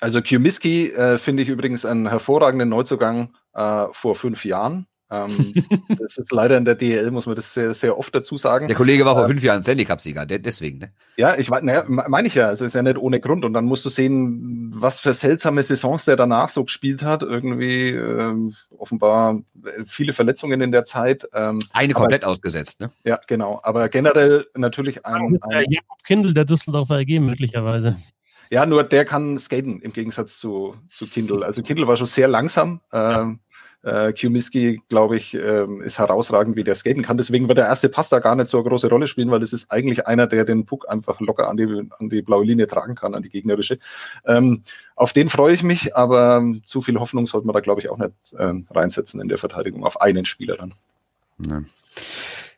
Also Kumiski äh, finde ich übrigens einen hervorragenden Neuzugang äh, vor fünf Jahren. Ähm, das ist leider in der DL, muss man das sehr, sehr oft dazu sagen. Der Kollege war vor äh, fünf Jahren Stanley Cup-Sieger, deswegen, ne? Ja, ich naja, meine ich ja, also ist ja nicht ohne Grund. Und dann musst du sehen, was für seltsame Saisons der danach so gespielt hat. Irgendwie ähm, offenbar viele Verletzungen in der Zeit. Ähm, Eine komplett aber, ausgesetzt, ne? Ja, genau. Aber generell natürlich ein. ein Jakob Kindl, der Düsseldorfer AG möglicherweise. Ja, nur der kann skaten im Gegensatz zu, zu Kindle. Also Kindle war schon sehr langsam. Ähm, äh, Kumiski, glaube ich, ähm, ist herausragend, wie der skaten kann. Deswegen wird der erste Pass da gar nicht so eine große Rolle spielen, weil das ist eigentlich einer, der den Puck einfach locker an die, an die blaue Linie tragen kann, an die gegnerische. Ähm, auf den freue ich mich, aber zu viel Hoffnung sollte man da, glaube ich, auch nicht ähm, reinsetzen in der Verteidigung, auf einen Spieler dann. Ja.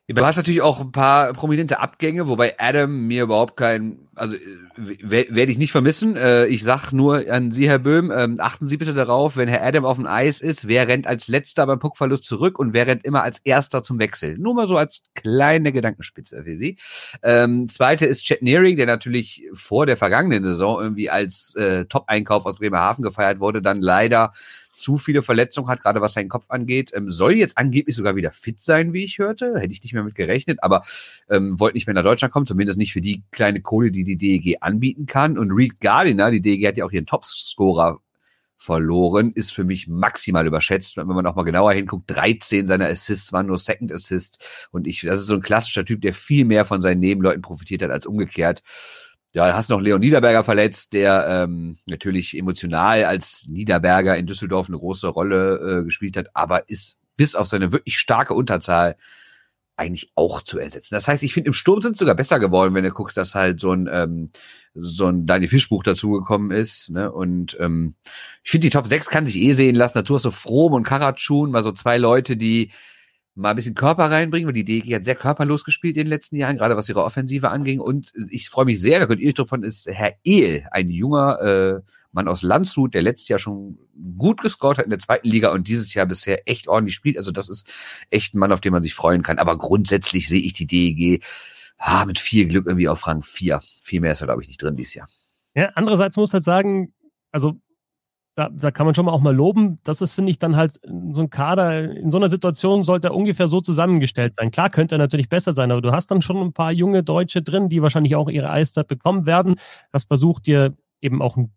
Du hast natürlich auch ein paar prominente Abgänge, wobei Adam mir überhaupt kein, also werde ich nicht vermissen. Äh, ich sag nur an Sie, Herr Böhm, ähm, achten Sie bitte darauf, wenn Herr Adam auf dem Eis ist, wer rennt als letzter beim Puckverlust zurück und wer rennt immer als erster zum Wechsel. Nur mal so als kleine Gedankenspitze für Sie. Ähm, zweite ist Chet Nearing, der natürlich vor der vergangenen Saison irgendwie als äh, Top-Einkauf aus Bremerhaven gefeiert wurde, dann leider zu viele Verletzungen hat, gerade was seinen Kopf angeht. Ähm, soll jetzt angeblich sogar wieder fit sein, wie ich hörte. Hätte ich nicht mehr mit gerechnet, aber ähm, wollte nicht mehr nach Deutschland kommen, zumindest nicht für die kleine Kohle, die die DEG anbieten kann. Und Reed Gardiner, die DEG hat ja auch ihren Topscorer verloren, ist für mich maximal überschätzt. Wenn man auch mal genauer hinguckt, 13 seiner Assists waren nur Second Assist. Und ich, das ist so ein klassischer Typ, der viel mehr von seinen Nebenleuten profitiert hat als umgekehrt. Ja, da hast du noch Leon Niederberger verletzt, der ähm, natürlich emotional als Niederberger in Düsseldorf eine große Rolle äh, gespielt hat, aber ist bis auf seine wirklich starke Unterzahl eigentlich auch zu ersetzen. Das heißt, ich finde, im Sturm sind sogar besser geworden, wenn du guckst, dass halt so ein ähm, so ein Daniel Fischbuch dazugekommen ist. Ne? Und ähm, ich finde, die Top 6 kann sich eh sehen lassen. Dazu hast du Frohm und Karatschun, mal so zwei Leute, die mal ein bisschen Körper reinbringen, weil die DG hat sehr körperlos gespielt in den letzten Jahren, gerade was ihre Offensive anging. Und ich freue mich sehr, da könnt ihr euch davon, ist Herr Ehl, ein junger äh, Mann aus Landshut, der letztes Jahr schon gut gescored hat in der zweiten Liga und dieses Jahr bisher echt ordentlich spielt. Also das ist echt ein Mann, auf den man sich freuen kann. Aber grundsätzlich sehe ich die DEG ah, mit viel Glück irgendwie auf Rang 4. Viel mehr ist da, glaube ich, nicht drin dieses Jahr. Ja, andererseits muss halt sagen, also da, da kann man schon mal auch mal loben. Das ist, finde ich, dann halt so ein Kader, in so einer Situation sollte er ungefähr so zusammengestellt sein. Klar könnte er natürlich besser sein, aber du hast dann schon ein paar junge Deutsche drin, die wahrscheinlich auch ihre Eiszeit bekommen werden. Das versucht dir eben auch ein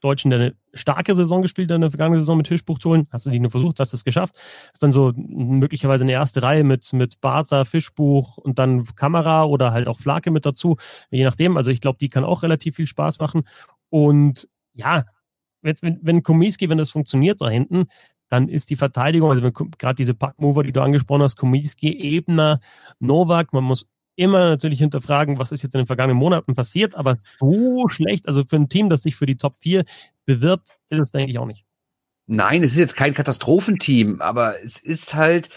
Deutschen, der eine starke Saison gespielt hat in der vergangenen Saison mit Fischbuch zu holen. Hast du nicht nur versucht, hast es geschafft. Ist dann so möglicherweise eine erste Reihe mit, mit Barza, Fischbuch und dann Kamera oder halt auch Flake mit dazu. Je nachdem. Also ich glaube, die kann auch relativ viel Spaß machen. Und ja, wenn, wenn Komiski, wenn das funktioniert da hinten, dann ist die Verteidigung, also gerade diese Packmover, die du angesprochen hast, Komiski, Ebner, Novak, man muss immer natürlich hinterfragen, was ist jetzt in den vergangenen Monaten passiert, aber so schlecht, also für ein Team, das sich für die Top 4 bewirbt, ist es, denke ich, auch nicht. Nein, es ist jetzt kein Katastrophenteam, aber es ist halt,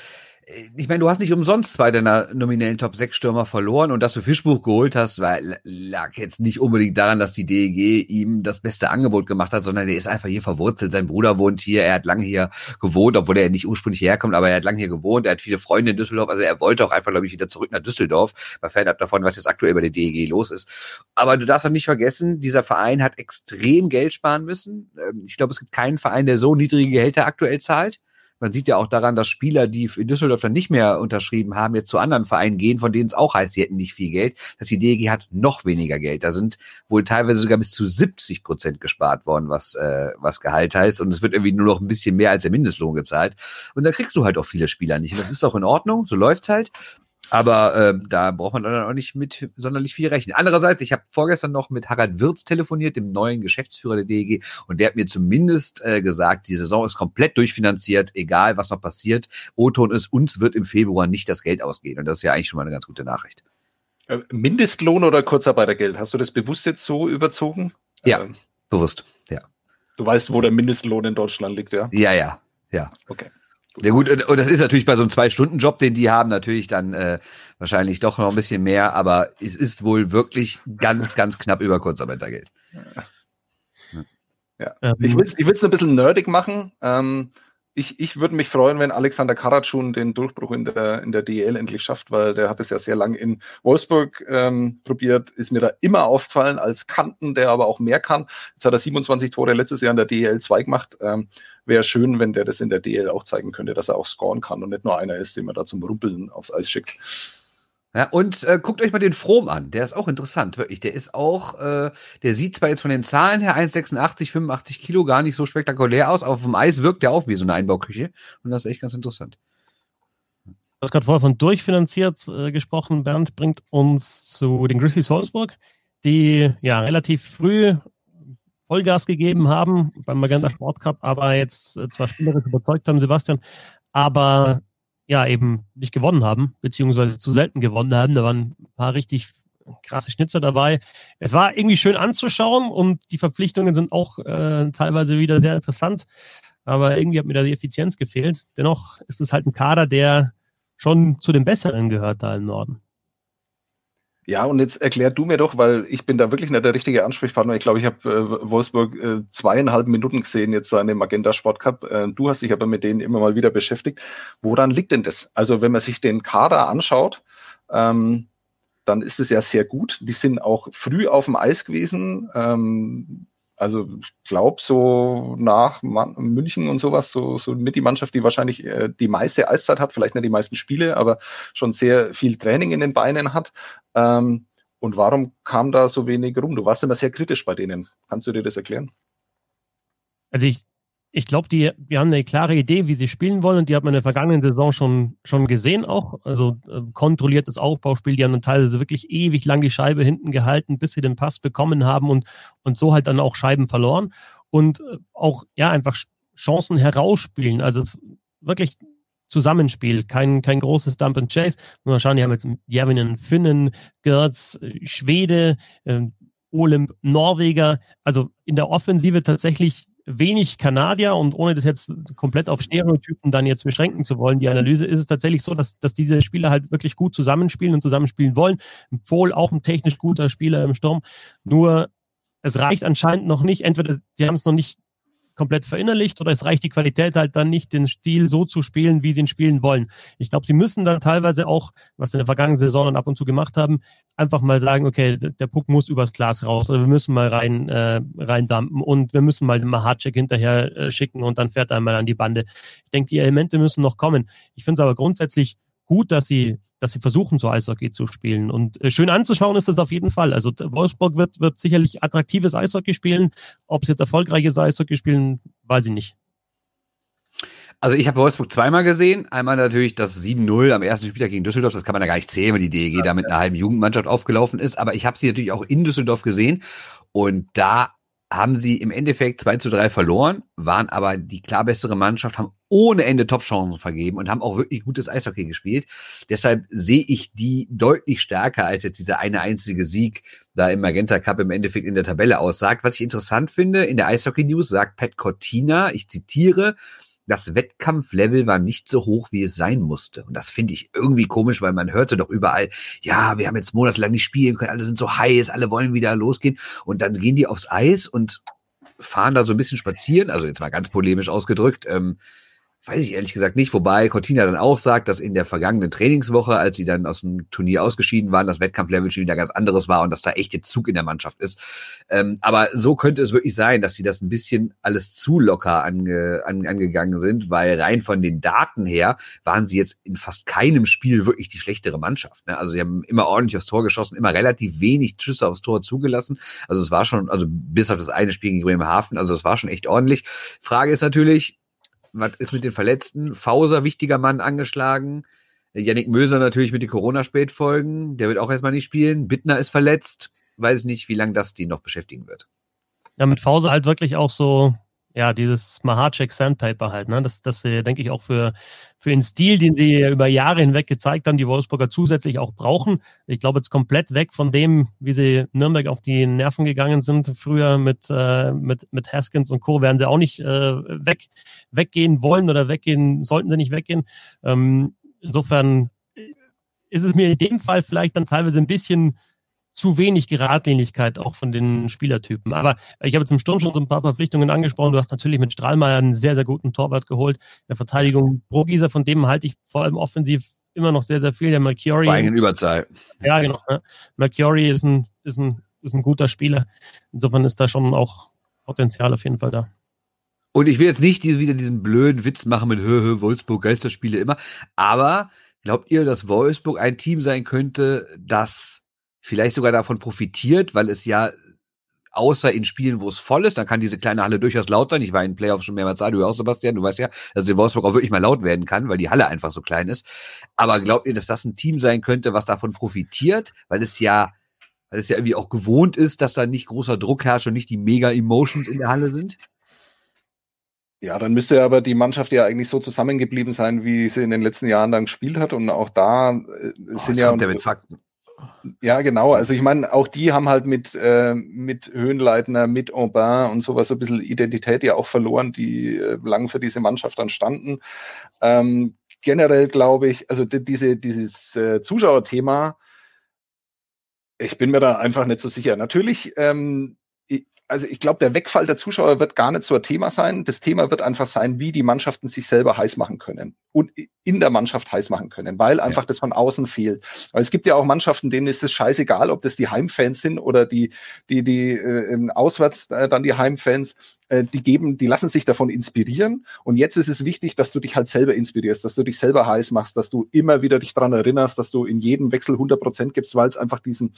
ich meine, du hast nicht umsonst zwei deiner nominellen Top 6 Stürmer verloren und dass du Fischbuch geholt hast, weil, lag jetzt nicht unbedingt daran, dass die DEG ihm das beste Angebot gemacht hat, sondern er ist einfach hier verwurzelt. Sein Bruder wohnt hier, er hat lange hier gewohnt, obwohl er nicht ursprünglich herkommt, aber er hat lange hier gewohnt, er hat viele Freunde in Düsseldorf, also er wollte auch einfach, glaube ich, wieder zurück nach Düsseldorf, war fernab davon, was jetzt aktuell bei der DEG los ist. Aber du darfst auch nicht vergessen, dieser Verein hat extrem Geld sparen müssen. Ähm, ich glaube, es gibt keinen Verein, der so niedrige Gehälter aktuell zahlt. Man sieht ja auch daran, dass Spieler, die in Düsseldorf dann nicht mehr unterschrieben haben, jetzt zu anderen Vereinen gehen, von denen es auch heißt, sie hätten nicht viel Geld. Das die DEG hat noch weniger Geld. Da sind wohl teilweise sogar bis zu 70 Prozent gespart worden, was, äh, was Gehalt heißt. Und es wird irgendwie nur noch ein bisschen mehr als der Mindestlohn gezahlt. Und da kriegst du halt auch viele Spieler nicht. Und das ist auch in Ordnung, so läuft's halt. Aber äh, da braucht man dann auch nicht mit sonderlich viel rechnen. Andererseits, ich habe vorgestern noch mit Harald Wirz telefoniert, dem neuen Geschäftsführer der DEG, und der hat mir zumindest äh, gesagt, die Saison ist komplett durchfinanziert, egal was noch passiert. O-Ton ist, uns wird im Februar nicht das Geld ausgehen. Und das ist ja eigentlich schon mal eine ganz gute Nachricht. Äh, Mindestlohn oder Kurzarbeitergeld? Hast du das bewusst jetzt so überzogen? Ja, ähm, bewusst, ja. Du weißt, wo der Mindestlohn in Deutschland liegt, ja? Ja, ja, ja. Okay. Ja gut, und das ist natürlich bei so einem Zwei-Stunden-Job, den die haben, natürlich dann äh, wahrscheinlich doch noch ein bisschen mehr, aber es ist wohl wirklich ganz, ganz knapp über Kurzarbeitergeld. Ja. ja. Ähm. Ich will es ich will's ein bisschen nerdig machen. Ähm, ich, ich würde mich freuen, wenn Alexander Karatschun den Durchbruch in der, in der DEL endlich schafft, weil der hat es ja sehr lang in Wolfsburg ähm, probiert, ist mir da immer aufgefallen als Kanten, der aber auch mehr kann. Jetzt hat er 27 Tore letztes Jahr in der DEL 2 gemacht. Ähm, Wäre schön, wenn der das in der DEL auch zeigen könnte, dass er auch scoren kann und nicht nur einer ist, den man da zum Rumpeln aufs Eis schickt. Ja, und äh, guckt euch mal den Fromm an. Der ist auch interessant, wirklich. Der ist auch, äh, der sieht zwar jetzt von den Zahlen her 1,86, 85 Kilo gar nicht so spektakulär aus, aber auf dem Eis wirkt der auch wie so eine Einbauküche. Und das ist echt ganz interessant. Du hast gerade vorher von durchfinanziert äh, gesprochen. Bernd bringt uns zu den Grizzlies Salzburg, die ja relativ früh Vollgas gegeben haben beim Magenta Sport Cup, aber jetzt äh, zwar spielerisch überzeugt haben, Sebastian, aber ja, eben nicht gewonnen haben, beziehungsweise zu selten gewonnen haben. Da waren ein paar richtig krasse Schnitzer dabei. Es war irgendwie schön anzuschauen und die Verpflichtungen sind auch äh, teilweise wieder sehr interessant. Aber irgendwie hat mir da die Effizienz gefehlt. Dennoch ist es halt ein Kader, der schon zu den Besseren gehört da im Norden. Ja, und jetzt erklär du mir doch, weil ich bin da wirklich nicht der richtige Ansprechpartner. Ich glaube, ich habe äh, Wolfsburg äh, zweieinhalb Minuten gesehen jetzt an dem Magenta Sport Cup. Äh, du hast dich aber mit denen immer mal wieder beschäftigt. Woran liegt denn das? Also wenn man sich den Kader anschaut, ähm, dann ist es ja sehr gut. Die sind auch früh auf dem Eis gewesen. Ähm, also ich glaube, so nach München und sowas, so, so mit die Mannschaft, die wahrscheinlich äh, die meiste Eiszeit hat, vielleicht nicht die meisten Spiele, aber schon sehr viel Training in den Beinen hat. Ähm, und warum kam da so wenig rum? Du warst immer sehr kritisch bei denen. Kannst du dir das erklären? Also ich ich glaube, die, die haben eine klare Idee, wie sie spielen wollen und die hat man in der vergangenen Saison schon, schon gesehen auch. Also äh, kontrolliertes Aufbauspiel, die haben dann teilweise wirklich ewig lang die Scheibe hinten gehalten, bis sie den Pass bekommen haben und, und so halt dann auch Scheiben verloren und äh, auch ja einfach Chancen herausspielen. Also wirklich Zusammenspiel, kein, kein großes Dump and Chase. Mal schauen, die haben jetzt Järvinen, Finnen, Gerz, äh, Schwede, äh, Olymp, Norweger. Also in der Offensive tatsächlich wenig Kanadier und ohne das jetzt komplett auf Stereotypen dann jetzt beschränken zu wollen, die Analyse ist es tatsächlich so, dass, dass diese Spieler halt wirklich gut zusammenspielen und zusammenspielen wollen. Pfohl auch ein technisch guter Spieler im Sturm. Nur es reicht anscheinend noch nicht. Entweder sie haben es noch nicht komplett verinnerlicht oder es reicht die Qualität halt dann nicht, den Stil so zu spielen, wie sie ihn spielen wollen. Ich glaube, sie müssen dann teilweise auch, was sie in der vergangenen Saison dann ab und zu gemacht haben, einfach mal sagen, okay, der Puck muss übers Glas raus oder wir müssen mal rein äh, reindampen und wir müssen mal den Mahacek hinterher äh, schicken und dann fährt er mal an die Bande. Ich denke, die Elemente müssen noch kommen. Ich finde es aber grundsätzlich gut, dass sie dass sie versuchen, so Eishockey zu spielen. Und äh, schön anzuschauen ist das auf jeden Fall. Also Wolfsburg wird, wird sicherlich attraktives Eishockey spielen. Ob es jetzt erfolgreiches Eishockey spielen, weiß ich nicht. Also ich habe Wolfsburg zweimal gesehen. Einmal natürlich das 7-0 am ersten Spieltag gegen Düsseldorf. Das kann man ja gar nicht zählen, weil die DEG ja, da mit einer halben Jugendmannschaft aufgelaufen ist. Aber ich habe sie natürlich auch in Düsseldorf gesehen. Und da haben sie im Endeffekt 2 zu 3 verloren, waren aber die klar bessere Mannschaft, haben ohne Ende Top-Chancen vergeben und haben auch wirklich gutes Eishockey gespielt. Deshalb sehe ich die deutlich stärker, als jetzt dieser eine einzige Sieg da im Magenta Cup im Endeffekt in der Tabelle aussagt. Was ich interessant finde, in der Eishockey News sagt Pat Cortina, ich zitiere, das Wettkampflevel war nicht so hoch, wie es sein musste. Und das finde ich irgendwie komisch, weil man hörte doch überall, ja, wir haben jetzt monatelang nicht spielen können, alle sind so heiß, alle wollen wieder losgehen. Und dann gehen die aufs Eis und fahren da so ein bisschen spazieren, also jetzt mal ganz polemisch ausgedrückt, ähm, weiß ich ehrlich gesagt nicht, wobei Cortina dann auch sagt, dass in der vergangenen Trainingswoche, als sie dann aus dem Turnier ausgeschieden waren, das Wettkampflevel schon wieder ganz anderes war und dass da echt jetzt Zug in der Mannschaft ist. Ähm, aber so könnte es wirklich sein, dass sie das ein bisschen alles zu locker ange, an, angegangen sind, weil rein von den Daten her waren sie jetzt in fast keinem Spiel wirklich die schlechtere Mannschaft. Ne? Also sie haben immer ordentlich aufs Tor geschossen, immer relativ wenig Schüsse aufs Tor zugelassen. Also es war schon, also bis auf das eine Spiel gegen Bremerhaven, also es war schon echt ordentlich. Frage ist natürlich, was ist mit den Verletzten? Fauser, wichtiger Mann, angeschlagen. Yannick Möser natürlich mit den Corona-Spätfolgen. Der wird auch erstmal nicht spielen. Bittner ist verletzt. Weiß nicht, wie lange das die noch beschäftigen wird. Ja, mit Fauser halt wirklich auch so ja, dieses Mahacek Sandpaper halt, ne? Das, das äh, denke ich auch für, für den Stil, den sie über Jahre hinweg gezeigt haben, die Wolfsburger zusätzlich auch brauchen. Ich glaube, jetzt komplett weg von dem, wie sie Nürnberg auf die Nerven gegangen sind, früher mit, äh, mit, mit Haskins und Co. werden sie auch nicht äh, weg, weggehen wollen oder weggehen, sollten sie nicht weggehen. Ähm, insofern ist es mir in dem Fall vielleicht dann teilweise ein bisschen zu wenig Geradlinigkeit auch von den Spielertypen. Aber ich habe zum Sturm schon so ein paar Verpflichtungen angesprochen. Du hast natürlich mit Strahlmeier einen sehr, sehr guten Torwart geholt. In der Verteidigung Brogieser, von dem halte ich vor allem offensiv immer noch sehr, sehr viel. Der Malchiori. Vor allem in Überzahl. Ja, genau. Ne? Malchiori ist ein, ist, ein, ist ein guter Spieler. Insofern ist da schon auch Potenzial auf jeden Fall da. Und ich will jetzt nicht wieder diesen blöden Witz machen mit Hö, Hö, Wolfsburg, Geisterspiele immer. Aber glaubt ihr, dass Wolfsburg ein Team sein könnte, das vielleicht sogar davon profitiert, weil es ja außer in Spielen, wo es voll ist, dann kann diese kleine Halle durchaus laut sein. Ich war in Playoffs schon mehrmals da, du auch, Sebastian, du weißt ja, dass in Wolfsburg auch wirklich mal laut werden kann, weil die Halle einfach so klein ist. Aber glaubt ihr, dass das ein Team sein könnte, was davon profitiert, weil es ja, weil es ja irgendwie auch gewohnt ist, dass da nicht großer Druck herrscht und nicht die Mega-Emotions in der Halle sind? Ja, dann müsste aber die Mannschaft ja eigentlich so zusammengeblieben sein, wie sie in den letzten Jahren dann gespielt hat. Und auch da äh, sind oh, ja. Kommt ja mit Fakten. Ja, genau. Also ich meine, auch die haben halt mit, äh, mit Höhenleitner, mit Aubin und sowas so ein bisschen Identität ja auch verloren, die äh, lang für diese Mannschaft dann standen. Ähm, generell glaube ich, also diese, dieses äh, Zuschauerthema, ich bin mir da einfach nicht so sicher. Natürlich ähm, also ich glaube, der Wegfall der Zuschauer wird gar nicht so ein Thema sein. Das Thema wird einfach sein, wie die Mannschaften sich selber heiß machen können und in der Mannschaft heiß machen können, weil einfach ja. das von außen fehlt. Weil es gibt ja auch Mannschaften, denen ist es scheißegal, ob das die Heimfans sind oder die, die, die äh, auswärts äh, dann die Heimfans. Äh, die geben, die lassen sich davon inspirieren. Und jetzt ist es wichtig, dass du dich halt selber inspirierst, dass du dich selber heiß machst, dass du immer wieder dich dran erinnerst, dass du in jedem Wechsel 100 Prozent gibst, weil es einfach diesen,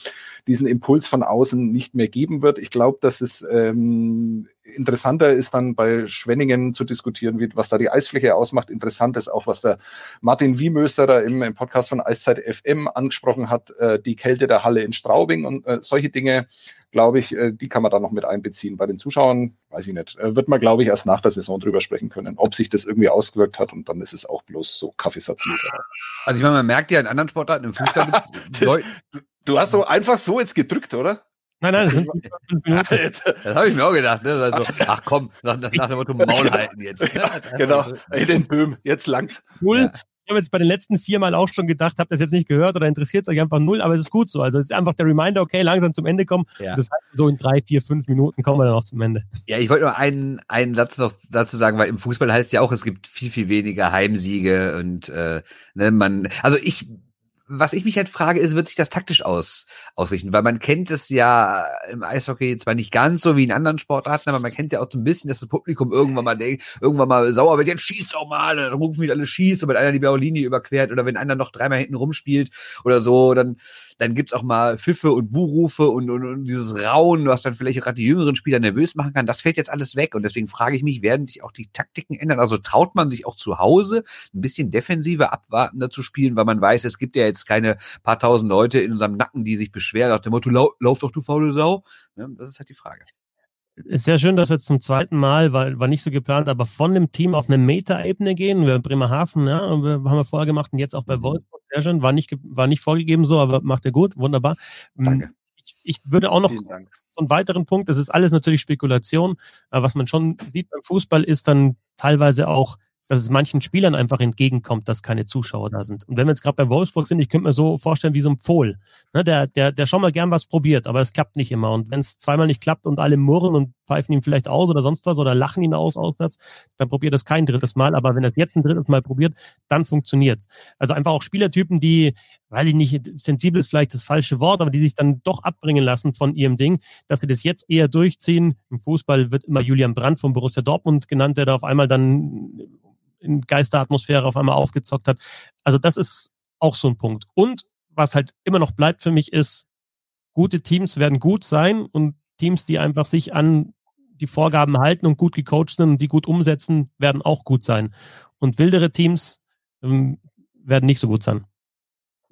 diesen Impuls von außen nicht mehr geben wird. Ich glaube, dass es ähm, interessanter ist dann bei Schwenningen zu diskutieren, wie, was da die Eisfläche ausmacht. Interessant ist auch, was der Martin Wiemösterer im, im Podcast von Eiszeit FM angesprochen hat, äh, die Kälte der Halle in Straubing und äh, solche Dinge glaube ich, äh, die kann man da noch mit einbeziehen. Bei den Zuschauern, weiß ich nicht, äh, wird man, glaube ich, erst nach der Saison drüber sprechen können, ob sich das irgendwie ausgewirkt hat und dann ist es auch bloß so Kaffeesatzleserei. Also ich meine, man merkt ja in anderen Sportarten im Fußball. das, du hast so einfach so jetzt gedrückt, oder? Nein, nein, das sind fünf Minuten. Das habe ich mir auch gedacht. Ne? Also, ach komm, nach, nach dem Motto Maul halten jetzt. Ne? genau, in den Böhm, jetzt langt. Cool. Ja ich habe jetzt bei den letzten vier Mal auch schon gedacht, habt das jetzt nicht gehört oder interessiert euch einfach null, aber es ist gut so. Also es ist einfach der Reminder, okay, langsam zum Ende kommen. Ja. Das heißt, so in drei, vier, fünf Minuten kommen wir dann auch zum Ende. Ja, ich wollte nur einen, einen Satz noch dazu sagen, weil im Fußball heißt es ja auch, es gibt viel, viel weniger Heimsiege und äh, ne, man, also ich was ich mich halt frage, ist, wird sich das taktisch aus, ausrichten? Weil man kennt es ja im Eishockey zwar nicht ganz so wie in anderen Sportarten, aber man kennt ja auch so ein bisschen, dass das Publikum irgendwann mal denkt, irgendwann mal sauer wird, jetzt schießt doch mal, dann rufen wieder alle schießt und wenn einer die blaue Linie überquert oder wenn einer noch dreimal hinten rumspielt oder so, dann, dann gibt's auch mal Pfiffe und Buhrufe und, und, und dieses Rauen, was dann vielleicht gerade die jüngeren Spieler nervös machen kann. Das fällt jetzt alles weg und deswegen frage ich mich, werden sich auch die Taktiken ändern? Also traut man sich auch zu Hause ein bisschen defensiver abwartender zu spielen, weil man weiß, es gibt ja jetzt keine paar tausend Leute in unserem Nacken, die sich beschweren nach dem Motto, lau lauf doch, du faule Sau. Ja, das ist halt die Frage. Ist sehr schön, dass wir jetzt zum zweiten Mal, weil war nicht so geplant, aber von dem Team auf eine Meta-Ebene gehen. Wir Bremerhaven, ja, haben wir vorher gemacht und jetzt auch bei mhm. Wolfsburg. Sehr schön. War nicht, war nicht vorgegeben so, aber macht er gut. Wunderbar. Hm, Danke. Ich, ich würde auch noch so einen weiteren Punkt, das ist alles natürlich Spekulation, aber was man schon sieht beim Fußball ist dann teilweise auch dass es manchen Spielern einfach entgegenkommt, dass keine Zuschauer da sind. Und wenn wir jetzt gerade bei Wolfsburg sind, ich könnte mir so vorstellen wie so ein Pfohl, ne, der, der, der schon mal gern was probiert, aber es klappt nicht immer. Und wenn es zweimal nicht klappt und alle murren und pfeifen ihn vielleicht aus oder sonst was oder lachen ihn aus auswärts, dann probiert es kein drittes Mal. Aber wenn er es jetzt ein drittes Mal probiert, dann funktioniert's. Also einfach auch Spielertypen, die, weiß ich nicht, sensibel ist vielleicht das falsche Wort, aber die sich dann doch abbringen lassen von ihrem Ding, dass sie das jetzt eher durchziehen. Im Fußball wird immer Julian Brandt von Borussia Dortmund genannt, der da auf einmal dann in Geisteratmosphäre auf einmal aufgezockt hat. Also das ist auch so ein Punkt. Und was halt immer noch bleibt für mich ist, gute Teams werden gut sein und Teams, die einfach sich an die Vorgaben halten und gut gecoacht sind und die gut umsetzen, werden auch gut sein. Und wildere Teams ähm, werden nicht so gut sein.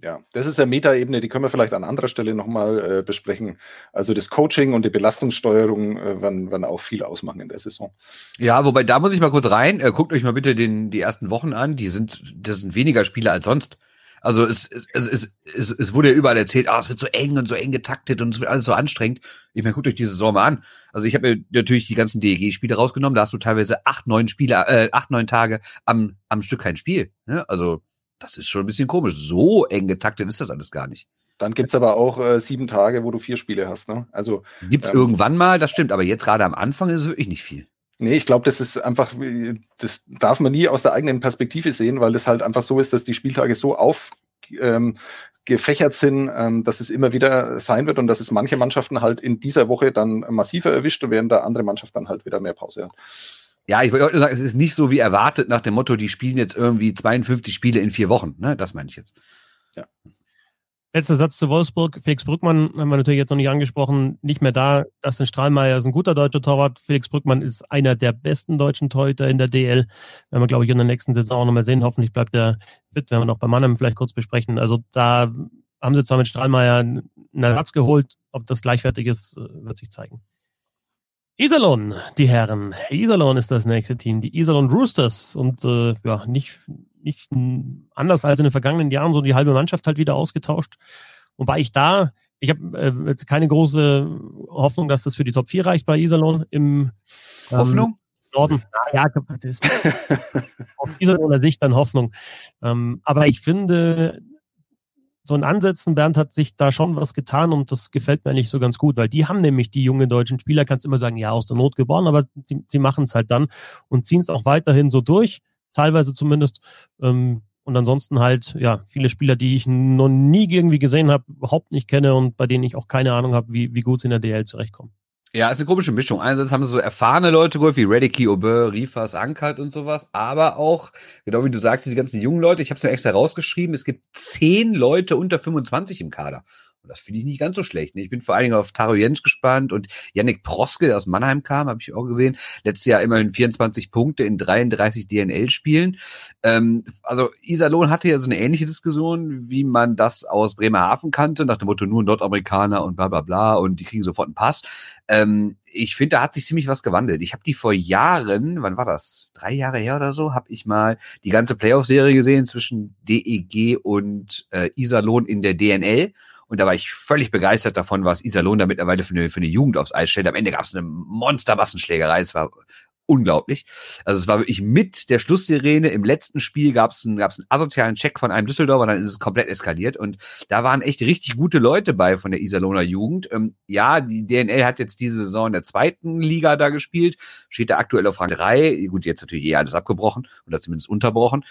Ja, das ist ja Metaebene, die können wir vielleicht an anderer Stelle nochmal äh, besprechen. Also das Coaching und die Belastungssteuerung äh, werden, werden auch viel ausmachen in der Saison. Ja, wobei da muss ich mal kurz rein. Äh, guckt euch mal bitte den, die ersten Wochen an. Die sind, das sind weniger Spieler als sonst. Also es, es, es, es, es wurde ja überall erzählt, ah, es wird so eng und so eng getaktet und es wird alles so anstrengend. Ich meine, guckt euch diese Saison mal an. Also ich habe mir natürlich die ganzen DEG-Spiele rausgenommen. Da hast du teilweise acht, neun Spiele, äh, acht, neun Tage am, am Stück kein Spiel. Ne? Also das ist schon ein bisschen komisch. So eng getaktet ist das alles gar nicht. Dann gibt's aber auch äh, sieben Tage, wo du vier Spiele hast. Ne? Also gibt's ähm, irgendwann mal, das stimmt, aber jetzt gerade am Anfang ist es wirklich nicht viel. Nee, ich glaube, das ist einfach, das darf man nie aus der eigenen Perspektive sehen, weil das halt einfach so ist, dass die Spieltage so auf ähm, gefächert sind, ähm, dass es immer wieder sein wird und dass es manche Mannschaften halt in dieser Woche dann massiver erwischt, während der andere Mannschaft dann halt wieder mehr Pause hat. Ja, ich wollte sagen, es ist nicht so wie erwartet nach dem Motto, die spielen jetzt irgendwie 52 Spiele in vier Wochen. Ne? Das meine ich jetzt. Ja. Letzter Satz zu Wolfsburg. Felix Brückmann haben wir natürlich jetzt noch nicht angesprochen. Nicht mehr da. Dustin Strahlmeier ist ein guter deutscher Torwart. Felix Brückmann ist einer der besten deutschen Torhüter in der DL. Werden wir, glaube ich, in der nächsten Saison auch nochmal sehen. Hoffentlich bleibt er fit. Werden wir noch bei Mannheim vielleicht kurz besprechen. Also da haben sie zwar mit Strahlmeier einen Ersatz geholt. Ob das gleichwertig ist, wird sich zeigen. Iserlohn, die Herren. Iserlohn ist das nächste Team, die Iserlohn Roosters. Und äh, ja, nicht, nicht anders als in den vergangenen Jahren so die halbe Mannschaft halt wieder ausgetauscht. Wobei ich da, ich habe äh, jetzt keine große Hoffnung, dass das für die Top 4 reicht bei Iserlohn im ähm, Hoffnung? Norden. Ja, das ist auf Iserlohner Sicht dann Hoffnung. Ähm, aber ich finde, so in Ansätzen, Bernd hat sich da schon was getan und das gefällt mir eigentlich so ganz gut, weil die haben nämlich die jungen deutschen Spieler, kannst immer sagen, ja, aus der Not geboren, aber sie, sie machen es halt dann und ziehen es auch weiterhin so durch, teilweise zumindest. Ähm, und ansonsten halt, ja, viele Spieler, die ich noch nie irgendwie gesehen habe, überhaupt nicht kenne und bei denen ich auch keine Ahnung habe, wie, wie gut sie in der DL zurechtkommen. Ja, ist eine komische Mischung. Einerseits haben sie so erfahrene Leute geholt, wie Reddicky, Aubert, Rifas, Ankert und sowas, aber auch, genau wie du sagst, diese ganzen jungen Leute, ich habe es mir extra rausgeschrieben, es gibt zehn Leute unter 25 im Kader. Und das finde ich nicht ganz so schlecht. Ne? Ich bin vor allen Dingen auf Taro Jens gespannt und Yannick Proske, der aus Mannheim kam, habe ich auch gesehen. Letztes Jahr immerhin 24 Punkte in 33 DNL-Spielen. Ähm, also Iserlohn hatte ja so eine ähnliche Diskussion, wie man das aus Bremerhaven kannte, nach dem Motto nur Nordamerikaner und bla bla bla und die kriegen sofort einen Pass. Ähm, ich finde, da hat sich ziemlich was gewandelt. Ich habe die vor Jahren, wann war das? Drei Jahre her oder so, habe ich mal die ganze Playoff-Serie gesehen zwischen DEG und äh, Iserlohn in der DNL. Und da war ich völlig begeistert davon, was Iserlohn da mittlerweile für eine, für eine Jugend aufs Eis stellt. Am Ende gab es eine Monster-Massenschlägerei. Es war unglaublich. Also es war wirklich mit der Schlusssirene. Im letzten Spiel gab es einen, gab's einen asozialen Check von einem Düsseldorfer, dann ist es komplett eskaliert. Und da waren echt richtig gute Leute bei von der Iserlohner Jugend. Ähm, ja, die DNL hat jetzt diese Saison in der zweiten Liga da gespielt, steht da aktuell auf Rang 3. Gut, jetzt natürlich eh alles abgebrochen oder zumindest unterbrochen.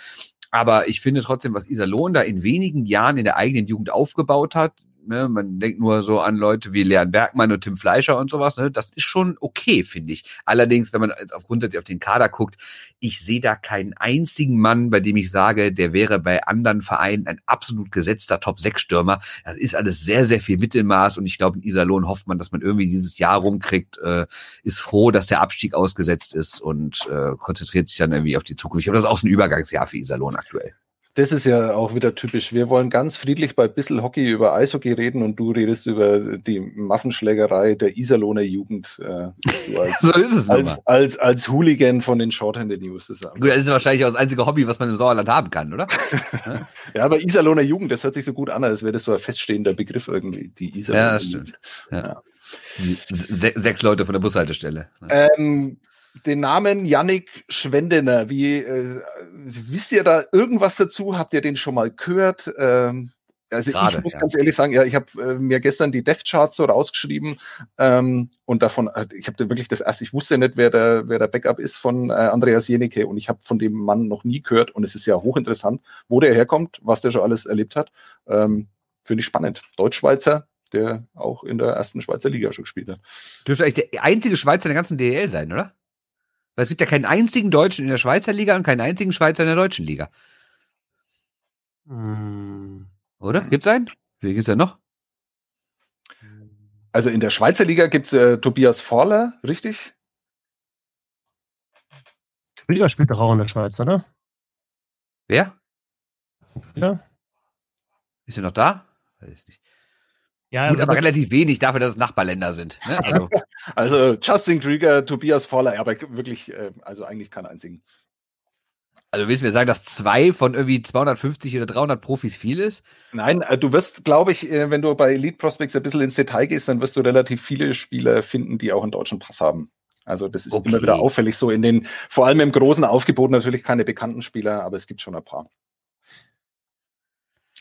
Aber ich finde trotzdem, was Iserlohn da in wenigen Jahren in der eigenen Jugend aufgebaut hat, Ne? Man denkt nur so an Leute wie Leon Bergmann und Tim Fleischer und sowas. Ne? Das ist schon okay, finde ich. Allerdings, wenn man jetzt auf grundsätzlich auf den Kader guckt, ich sehe da keinen einzigen Mann, bei dem ich sage, der wäre bei anderen Vereinen ein absolut gesetzter Top-6-Stürmer. Das ist alles sehr, sehr viel Mittelmaß und ich glaube, in Iserlohn hofft man, dass man irgendwie dieses Jahr rumkriegt, äh, ist froh, dass der Abstieg ausgesetzt ist und äh, konzentriert sich dann irgendwie auf die Zukunft. Ich glaube, das ist auch so ein Übergangsjahr für Iserlohn aktuell. Das ist ja auch wieder typisch. Wir wollen ganz friedlich bei Bissel Hockey über Eishockey reden und du redest über die Massenschlägerei der Iserlohner Jugend. Äh, als, so ist es als, als, als, Hooligan von den Shorthanded News. Das Gut, das ist wahrscheinlich auch das einzige Hobby, was man im Sauerland haben kann, oder? ja, aber Iserlohner Jugend, das hört sich so gut an, als wäre das so ein feststehender Begriff irgendwie, die Iserlohner Ja, das stimmt. Ja. Ja. Se sechs Leute von der Bushaltestelle. Ähm, den Namen Yannick Schwendener. Wie äh, wisst ihr da irgendwas dazu? Habt ihr den schon mal gehört? Ähm, also Gerade, ich muss ja. ganz ehrlich sagen, ja, ich habe äh, mir gestern die Dev Charts so rausgeschrieben ähm, und davon, äh, ich habe wirklich das erste, ich wusste nicht, wer der, wer der Backup ist von äh, Andreas Jenicke und ich habe von dem Mann noch nie gehört und es ist ja hochinteressant, wo der herkommt, was der schon alles erlebt hat. Ähm, Finde ich spannend. Deutschschweizer, der auch in der ersten Schweizer Liga schon gespielt hat. Dürfte eigentlich der einzige Schweizer in der ganzen DL sein, oder? Weil es gibt ja keinen einzigen Deutschen in der Schweizer Liga und keinen einzigen Schweizer in der deutschen Liga. Hm. Oder? Gibt's einen? Wie gibt's denn noch? Also in der Schweizer Liga gibt's äh, Tobias Vorler, richtig? Liga spielt doch auch in der Schweiz, oder? Wer? Ja. Ist er noch da? Weiß nicht. Ja, Gut, aber relativ wenig dafür, dass es Nachbarländer sind. Ne? Also. also. Justin Krieger, Tobias Voller, aber wirklich, äh, also eigentlich kein einzigen. Also willst du mir sagen, dass zwei von irgendwie 250 oder 300 Profis viel ist? Nein, äh, du wirst, glaube ich, äh, wenn du bei Elite Prospects ein bisschen ins Detail gehst, dann wirst du relativ viele Spieler finden, die auch einen deutschen Pass haben. Also das ist okay. immer wieder auffällig so in den, vor allem im großen Aufgebot natürlich keine bekannten Spieler, aber es gibt schon ein paar.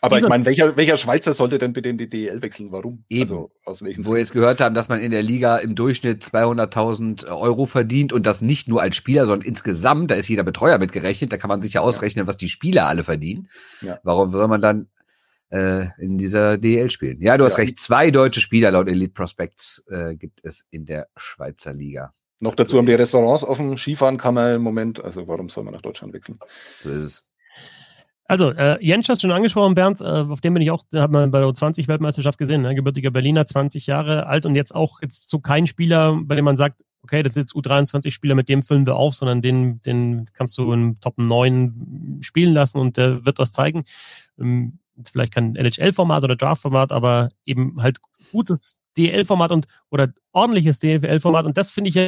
Aber Dieser ich meine, welcher, welcher Schweizer sollte denn bitte in die DEL wechseln? Warum? Eben. Also, aus welchem Wo wir jetzt gehört haben, dass man in der Liga im Durchschnitt 200.000 Euro verdient und das nicht nur als Spieler, sondern insgesamt, da ist jeder Betreuer mitgerechnet, da kann man sich ja ausrechnen, ja. was die Spieler alle verdienen. Ja. Warum soll man dann äh, in dieser DEL spielen? Ja, du hast ja. recht, zwei deutsche Spieler laut Elite Prospects äh, gibt es in der Schweizer Liga. Noch dazu haben die Restaurants offen, Skifahren kann man im Moment, also warum soll man nach Deutschland wechseln? So ist es. Also, äh, Jens hast schon angesprochen, Bernd, äh, auf dem bin ich auch, hat man bei der U20-Weltmeisterschaft gesehen, ne? gebürtiger Berliner, 20 Jahre alt und jetzt auch jetzt so kein Spieler, bei dem man sagt, okay, das ist jetzt U23-Spieler, mit dem füllen wir auf, sondern den, den kannst du im Top 9 spielen lassen und der wird was zeigen. Ähm, vielleicht kein LHL-Format oder Draft-Format, aber eben halt gutes DL-Format und oder ordentliches DFL-Format und das finde ich ja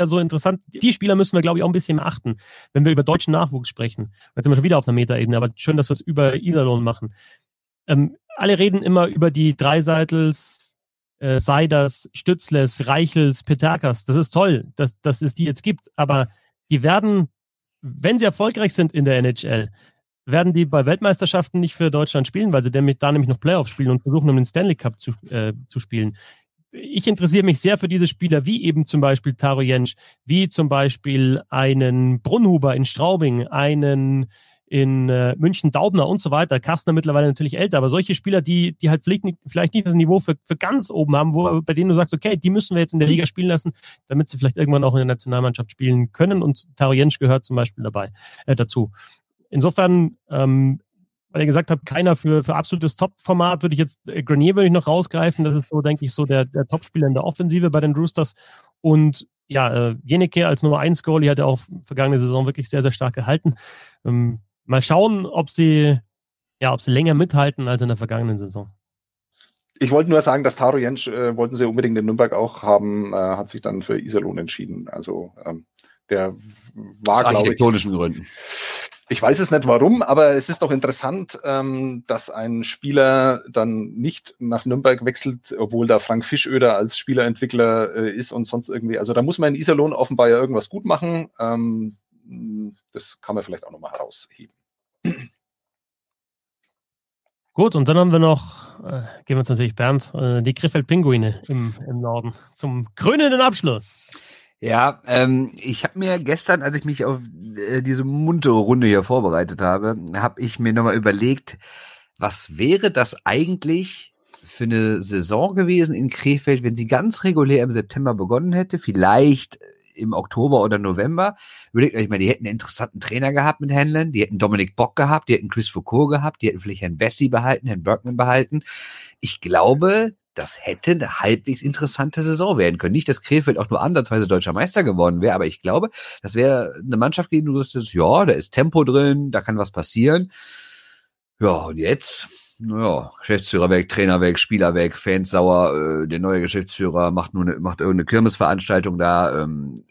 ja so interessant. Die Spieler müssen wir, glaube ich, auch ein bisschen achten, wenn wir über deutschen Nachwuchs sprechen. Jetzt sind wir schon wieder auf einer Metaebene, aber schön, dass wir es über Iserlohn machen. Ähm, alle reden immer über die Dreiseitels, äh, Seiders, Stützles, Reichels, Peterkas. Das ist toll, dass, dass es die jetzt gibt, aber die werden, wenn sie erfolgreich sind in der NHL, werden die bei Weltmeisterschaften nicht für Deutschland spielen, weil sie da nämlich noch Playoffs spielen und versuchen, um den Stanley Cup zu, äh, zu spielen ich interessiere mich sehr für diese Spieler, wie eben zum Beispiel Taro Jensch, wie zum Beispiel einen Brunhuber in Straubing, einen in äh, München Daubner und so weiter. Kastner mittlerweile natürlich älter, aber solche Spieler, die, die halt vielleicht nicht, vielleicht nicht das Niveau für, für ganz oben haben, wo, bei denen du sagst, okay, die müssen wir jetzt in der Liga spielen lassen, damit sie vielleicht irgendwann auch in der Nationalmannschaft spielen können. Und Taro Jensch gehört zum Beispiel dabei äh, dazu. Insofern ähm, weil ihr gesagt habt, keiner für, für absolutes Top-Format, würde ich jetzt, äh, Grenier würde ich noch rausgreifen. Das ist so, denke ich, so der, der Top-Spieler in der Offensive bei den Roosters. Und ja, äh, Jeneke als Nummer 1 Goalie hat er auch vergangene Saison wirklich sehr, sehr stark gehalten. Ähm, mal schauen, ob sie, ja, ob sie länger mithalten als in der vergangenen Saison. Ich wollte nur sagen, dass Taro Jentsch äh, wollten sie unbedingt in Nürnberg auch haben, äh, hat sich dann für Iserlohn entschieden. Also ähm, der war, glaube ich. architektonischen Gründen. Ich weiß es nicht warum, aber es ist doch interessant, ähm, dass ein Spieler dann nicht nach Nürnberg wechselt, obwohl da Frank Fischöder als Spielerentwickler äh, ist und sonst irgendwie. Also da muss man in Iserlohn offenbar ja irgendwas gut machen. Ähm, das kann man vielleicht auch nochmal herausheben. Gut, und dann haben wir noch, äh, gehen wir uns natürlich Bernd, äh, die Griffeld-Pinguine im, im Norden zum krönenden Abschluss. Ja, ähm, ich habe mir gestern, als ich mich auf äh, diese muntere Runde hier vorbereitet habe, habe ich mir nochmal überlegt, was wäre das eigentlich für eine Saison gewesen in Krefeld, wenn sie ganz regulär im September begonnen hätte, vielleicht im Oktober oder November. Überlegt euch mal, die hätten einen interessanten Trainer gehabt mit Hanlon, die hätten Dominik Bock gehabt, die hätten Chris Foucault gehabt, die hätten vielleicht Herrn Bessie behalten, Herrn Bergman behalten. Ich glaube, das hätte eine halbwegs interessante Saison werden können. Nicht, dass Krefeld auch nur ansatzweise deutscher Meister geworden wäre, aber ich glaube, das wäre eine Mannschaft gegen du wüsstest, ja, da ist Tempo drin, da kann was passieren. Ja, und jetzt, ja, Geschäftsführer weg, Trainer weg, Spieler weg, Fans sauer, äh, der neue Geschäftsführer macht nur eine, macht irgendeine Kirmesveranstaltung da, ähm,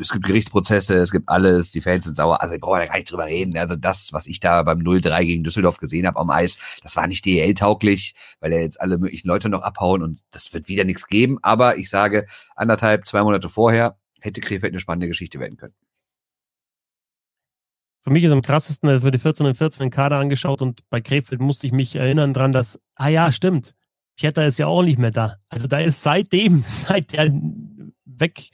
es gibt Gerichtsprozesse, es gibt alles, die Fans sind sauer, also ich brauche da gar nicht drüber reden. Also das, was ich da beim 0-3 gegen Düsseldorf gesehen habe am Eis, das war nicht DEL-tauglich, weil er jetzt alle möglichen Leute noch abhauen und das wird wieder nichts geben. Aber ich sage, anderthalb, zwei Monate vorher hätte Krefeld eine spannende Geschichte werden können. Für mich ist am krassesten, als wir die 14 und 14 in Kader angeschaut und bei Krefeld musste ich mich erinnern dran, dass, ah ja, stimmt, Pieter ist ja auch nicht mehr da. Also da ist seitdem, seit der weg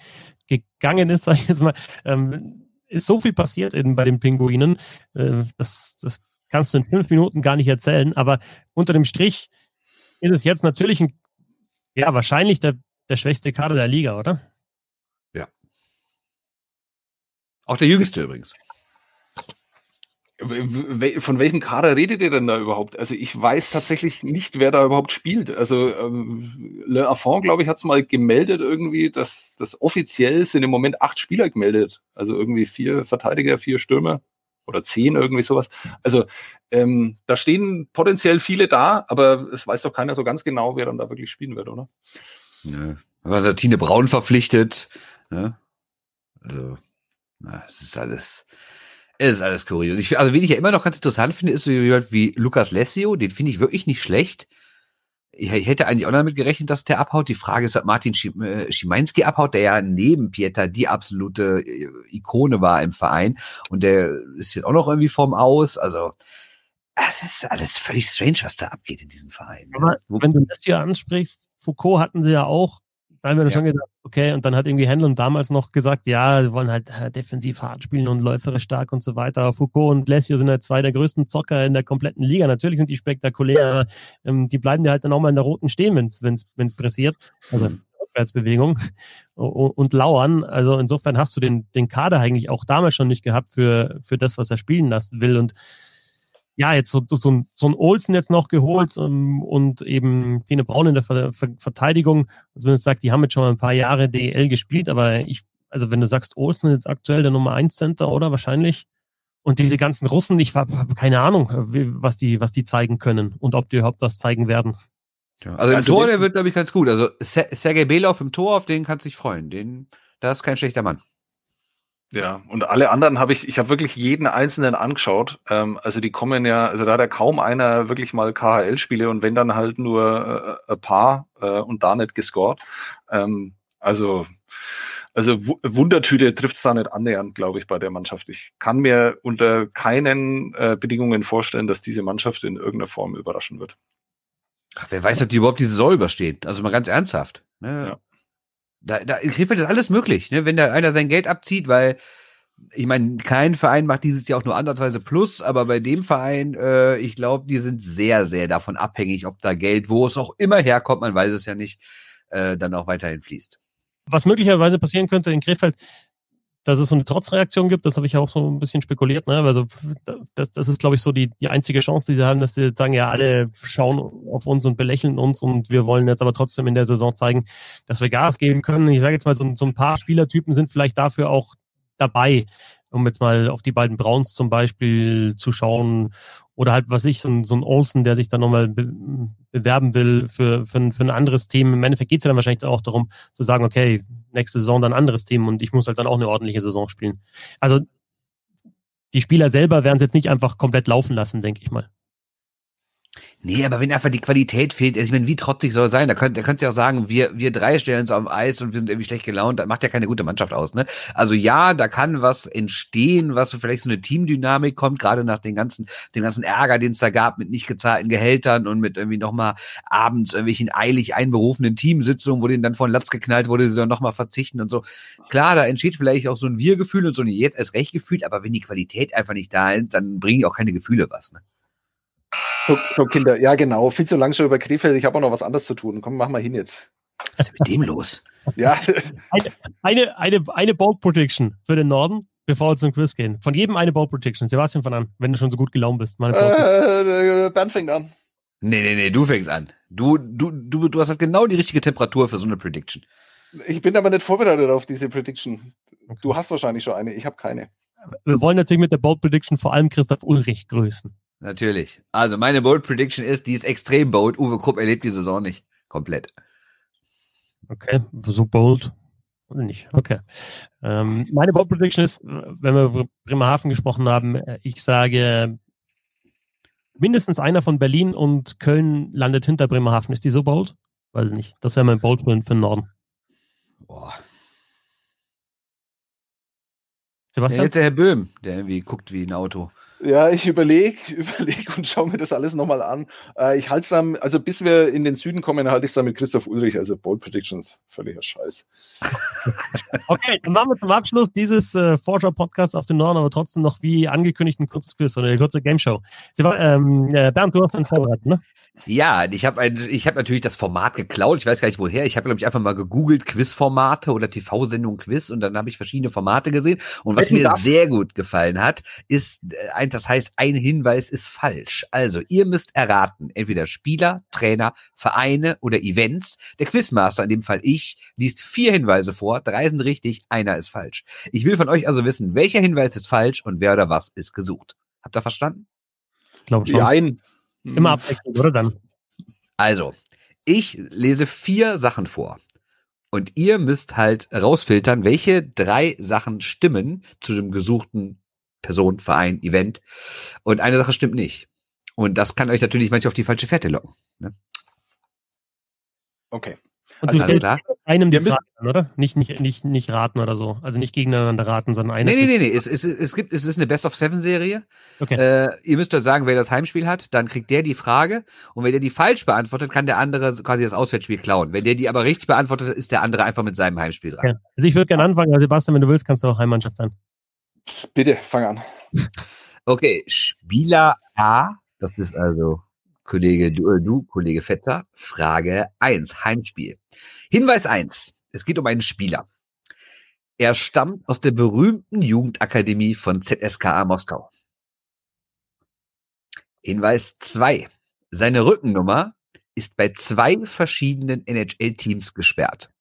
gegangen ist, sag ich jetzt mal, ähm, ist so viel passiert eben bei den Pinguinen. Äh, das, das kannst du in fünf Minuten gar nicht erzählen, aber unter dem Strich ist es jetzt natürlich ein, ja, wahrscheinlich der, der schwächste Kader der Liga, oder? Ja. Auch der jüngste übrigens. Von welchem Kader redet ihr denn da überhaupt? Also ich weiß tatsächlich nicht, wer da überhaupt spielt. Also ähm, Le Affont, glaube ich, hat es mal gemeldet irgendwie, dass das offiziell sind im Moment acht Spieler gemeldet. Also irgendwie vier Verteidiger, vier Stürmer oder zehn, irgendwie sowas. Also ähm, da stehen potenziell viele da, aber es weiß doch keiner so ganz genau, wer dann da wirklich spielen wird, oder? Ja. War da Tine Braun verpflichtet. Ne? Also, na, es ist alles. Es ist alles kurios. Ich, also, wen ich ja immer noch ganz interessant finde, ist so jemand wie Lukas Lessio. Den finde ich wirklich nicht schlecht. Ich, ich, hätte eigentlich auch damit gerechnet, dass der abhaut. Die Frage ist, ob Martin äh, Schimanski abhaut, der ja neben Pieter die absolute äh, Ikone war im Verein. Und der ist jetzt auch noch irgendwie vorm Aus. Also, es ist alles völlig strange, was da abgeht in diesem Verein. Aber ne? wenn du das hier ansprichst, Foucault hatten sie ja auch da haben wir ja. schon gedacht, okay, und dann hat irgendwie Händler damals noch gesagt, ja, wir wollen halt äh, defensiv hart spielen und läuferisch stark und so weiter. Foucault und Glesio sind halt zwei der größten Zocker in der kompletten Liga. Natürlich sind die spektakulär, aber ähm, die bleiben ja halt dann auch mal in der Roten stehen, wenn es pressiert. Also mhm. Rückwärtsbewegung und lauern. Also insofern hast du den, den Kader eigentlich auch damals schon nicht gehabt für, für das, was er spielen lassen will. Und ja, jetzt so, so, ein, so ein Olsen jetzt noch geholt ähm, und eben Fine Braun in der Ver Ver Verteidigung. Also wenn du sagst, die haben jetzt schon mal ein paar Jahre DL gespielt, aber ich, also wenn du sagst, Olsen ist jetzt aktuell der Nummer 1 Center, oder wahrscheinlich? Und diese ganzen Russen, ich habe keine Ahnung, was die, was die zeigen können und ob die überhaupt was zeigen werden. Ja, also im also Tor, der wird, glaube ich, ganz gut. Also Sergei Belov im Tor, auf den kannst du dich freuen. Den, das ist kein schlechter Mann. Ja, und alle anderen habe ich, ich habe wirklich jeden einzelnen angeschaut. Ähm, also die kommen ja, also da hat ja kaum einer wirklich mal KHL-Spiele und wenn dann halt nur äh, ein paar äh, und da nicht gescored. Ähm, also also Wundertüte trifft es da nicht annähernd, glaube ich, bei der Mannschaft. Ich kann mir unter keinen äh, Bedingungen vorstellen, dass diese Mannschaft in irgendeiner Form überraschen wird. Ach, wer weiß, ob die überhaupt die Saison übersteht. Also mal ganz ernsthaft. Ne? Ja. Da, da in Krefeld ist alles möglich, ne? wenn da einer sein Geld abzieht, weil ich meine, kein Verein macht dieses Jahr auch nur ansatzweise Plus, aber bei dem Verein, äh, ich glaube, die sind sehr, sehr davon abhängig, ob da Geld, wo es auch immer herkommt, man weiß es ja nicht, äh, dann auch weiterhin fließt. Was möglicherweise passieren könnte in Krefeld, dass es so eine Trotzreaktion gibt, das habe ich auch so ein bisschen spekuliert. Ne? Also das, das ist, glaube ich, so die, die einzige Chance, die sie haben, dass sie sagen, ja, alle schauen auf uns und belächeln uns und wir wollen jetzt aber trotzdem in der Saison zeigen, dass wir Gas geben können. Ich sage jetzt mal, so, so ein paar Spielertypen sind vielleicht dafür auch dabei, um jetzt mal auf die beiden Browns zum Beispiel zu schauen oder halt, was ich, so ein, so ein Olsen, der sich dann nochmal be bewerben will für, für, ein, für ein anderes Team. Im Endeffekt geht es ja dann wahrscheinlich auch darum, zu sagen, okay, nächste Saison dann anderes Team und ich muss halt dann auch eine ordentliche Saison spielen. Also die Spieler selber werden es jetzt nicht einfach komplett laufen lassen, denke ich mal. Nee, aber wenn einfach die Qualität fehlt, also ich meine, wie trotzig soll er sein? Da könnt, da könnt ihr auch sagen, wir, wir drei stellen uns auf Eis und wir sind irgendwie schlecht gelaunt. Das macht ja keine gute Mannschaft aus, ne? Also ja, da kann was entstehen, was vielleicht so eine Teamdynamik kommt, gerade nach den ganzen, dem ganzen Ärger, den es da gab mit nicht gezahlten Gehältern und mit irgendwie nochmal abends irgendwelchen eilig einberufenen Teamsitzungen, wo denen dann von Latz geknallt wurde, sie dann nochmal verzichten und so. Klar, da entsteht vielleicht auch so ein Wir-Gefühl und so ein jetzt erst recht Gefühl, aber wenn die Qualität einfach nicht da ist, dann bringen auch keine Gefühle was, ne? So, so, Kinder, ja genau. Viel zu lang schon über Krefeld. Ich habe auch noch was anderes zu tun. Komm, mach mal hin jetzt. Was ist mit dem los? Ja. Eine, eine, eine, eine Bold Prediction für den Norden, bevor wir zum Quiz gehen. Von jedem eine Bold Prediction. Sebastian von an, wenn du schon so gut gelaunt bist. Meine äh, Bernd fängt an. Nee, nee, nee, du fängst an. Du, du, du, du hast halt genau die richtige Temperatur für so eine Prediction. Ich bin aber nicht vorbereitet auf diese Prediction. Du hast wahrscheinlich schon eine, ich habe keine. Wir wollen natürlich mit der Bold Prediction vor allem Christoph Ulrich grüßen. Natürlich. Also meine Bold Prediction ist, die ist extrem bold. Uwe Krupp erlebt die Saison nicht. Komplett. Okay, so bold. Oder nicht? Okay. Ähm, meine Bold Prediction ist, wenn wir über Bremerhaven gesprochen haben, ich sage, mindestens einer von Berlin und Köln landet hinter Bremerhaven. Ist die so bold? Weiß ich nicht. Das wäre mein Bold für, für den Norden. Boah. Sebastian? Ja, jetzt der Herr Böhm, der irgendwie guckt wie ein Auto. Ja, ich überlege, überlege und schaue mir das alles nochmal an. Äh, ich halte es dann, also bis wir in den Süden kommen, halte ich es dann mit Christoph Ulrich, also Bold Predictions, völliger Scheiß. okay, dann machen wir zum Abschluss dieses äh, Forscher-Podcasts auf den Norden, aber trotzdem noch wie angekündigt ein kurzes Quiz oder eine kurze Game Show. Ähm, äh, Bernd, du hast uns vorbereitet, ne? Ja, ich habe ich hab natürlich das Format geklaut. Ich weiß gar nicht woher. Ich habe glaube ich einfach mal gegoogelt Quizformate oder TV-Sendung Quiz und dann habe ich verschiedene Formate gesehen. Und was mir das? sehr gut gefallen hat, ist äh, ein, das heißt, ein Hinweis ist falsch. Also ihr müsst erraten, entweder Spieler, Trainer, Vereine oder Events. Der Quizmaster, in dem Fall ich, liest vier Hinweise vor. Drei sind richtig, einer ist falsch. Ich will von euch also wissen, welcher Hinweis ist falsch und wer oder was ist gesucht. Habt ihr verstanden? Ich glaube schon. Nein. Immer hm. abwechselnd, oder dann? Also, ich lese vier Sachen vor. Und ihr müsst halt rausfiltern, welche drei Sachen stimmen zu dem gesuchten Person, Verein, Event. Und eine Sache stimmt nicht. Und das kann euch natürlich manchmal auf die falsche Fährte locken. Ne? Okay. Und also, alles klar. einem die Frage, oder? Nicht, nicht, nicht, nicht raten oder so. Also nicht gegeneinander raten, sondern eine. Nee, nee, nee, nee. Es, es, es, gibt, es ist eine Best-of-Seven-Serie. Okay. Äh, ihr müsst halt sagen, wer das Heimspiel hat, dann kriegt der die Frage. Und wenn der die falsch beantwortet, kann der andere quasi das Auswärtsspiel klauen. Wenn der die aber richtig beantwortet, ist der andere einfach mit seinem Heimspiel dran. Okay. Also ich würde gerne anfangen. Sebastian, wenn du willst, kannst du auch Heimmannschaft sein. Bitte, fang an. Okay, Spieler A, das ist also Kollege, du, äh, du Kollege Vetter, Frage 1, Heimspiel. Hinweis 1, es geht um einen Spieler. Er stammt aus der berühmten Jugendakademie von ZSKA Moskau. Hinweis 2, seine Rückennummer ist bei zwei verschiedenen NHL-Teams gesperrt.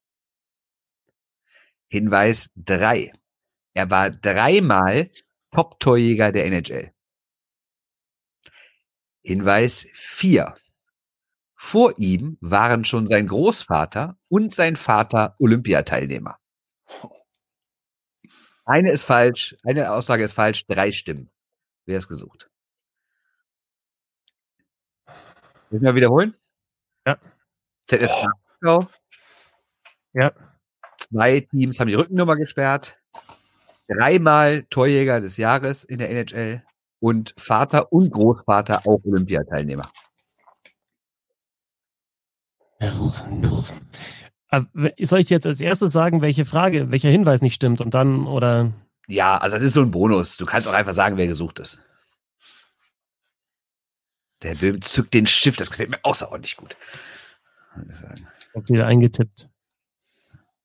Hinweis 3, er war dreimal Top-Torjäger der NHL. Hinweis 4. Vor ihm waren schon sein Großvater und sein Vater Olympiateilnehmer. Eine ist falsch, eine Aussage ist falsch, drei stimmen. Wer ist gesucht? Müssen wir wiederholen? Ja. ZSK oh. Ja. Zwei Teams haben die Rückennummer gesperrt. Dreimal Torjäger des Jahres in der NHL und Vater und Großvater auch Olympiateilnehmer. Ja, Russen, Russen. Soll ich jetzt als erstes sagen, welche Frage, welcher Hinweis nicht stimmt und dann oder? Ja, also das ist so ein Bonus. Du kannst auch einfach sagen, wer gesucht ist. Der Böhm zückt den Stift, das gefällt mir außerordentlich gut. Ich wieder eingetippt.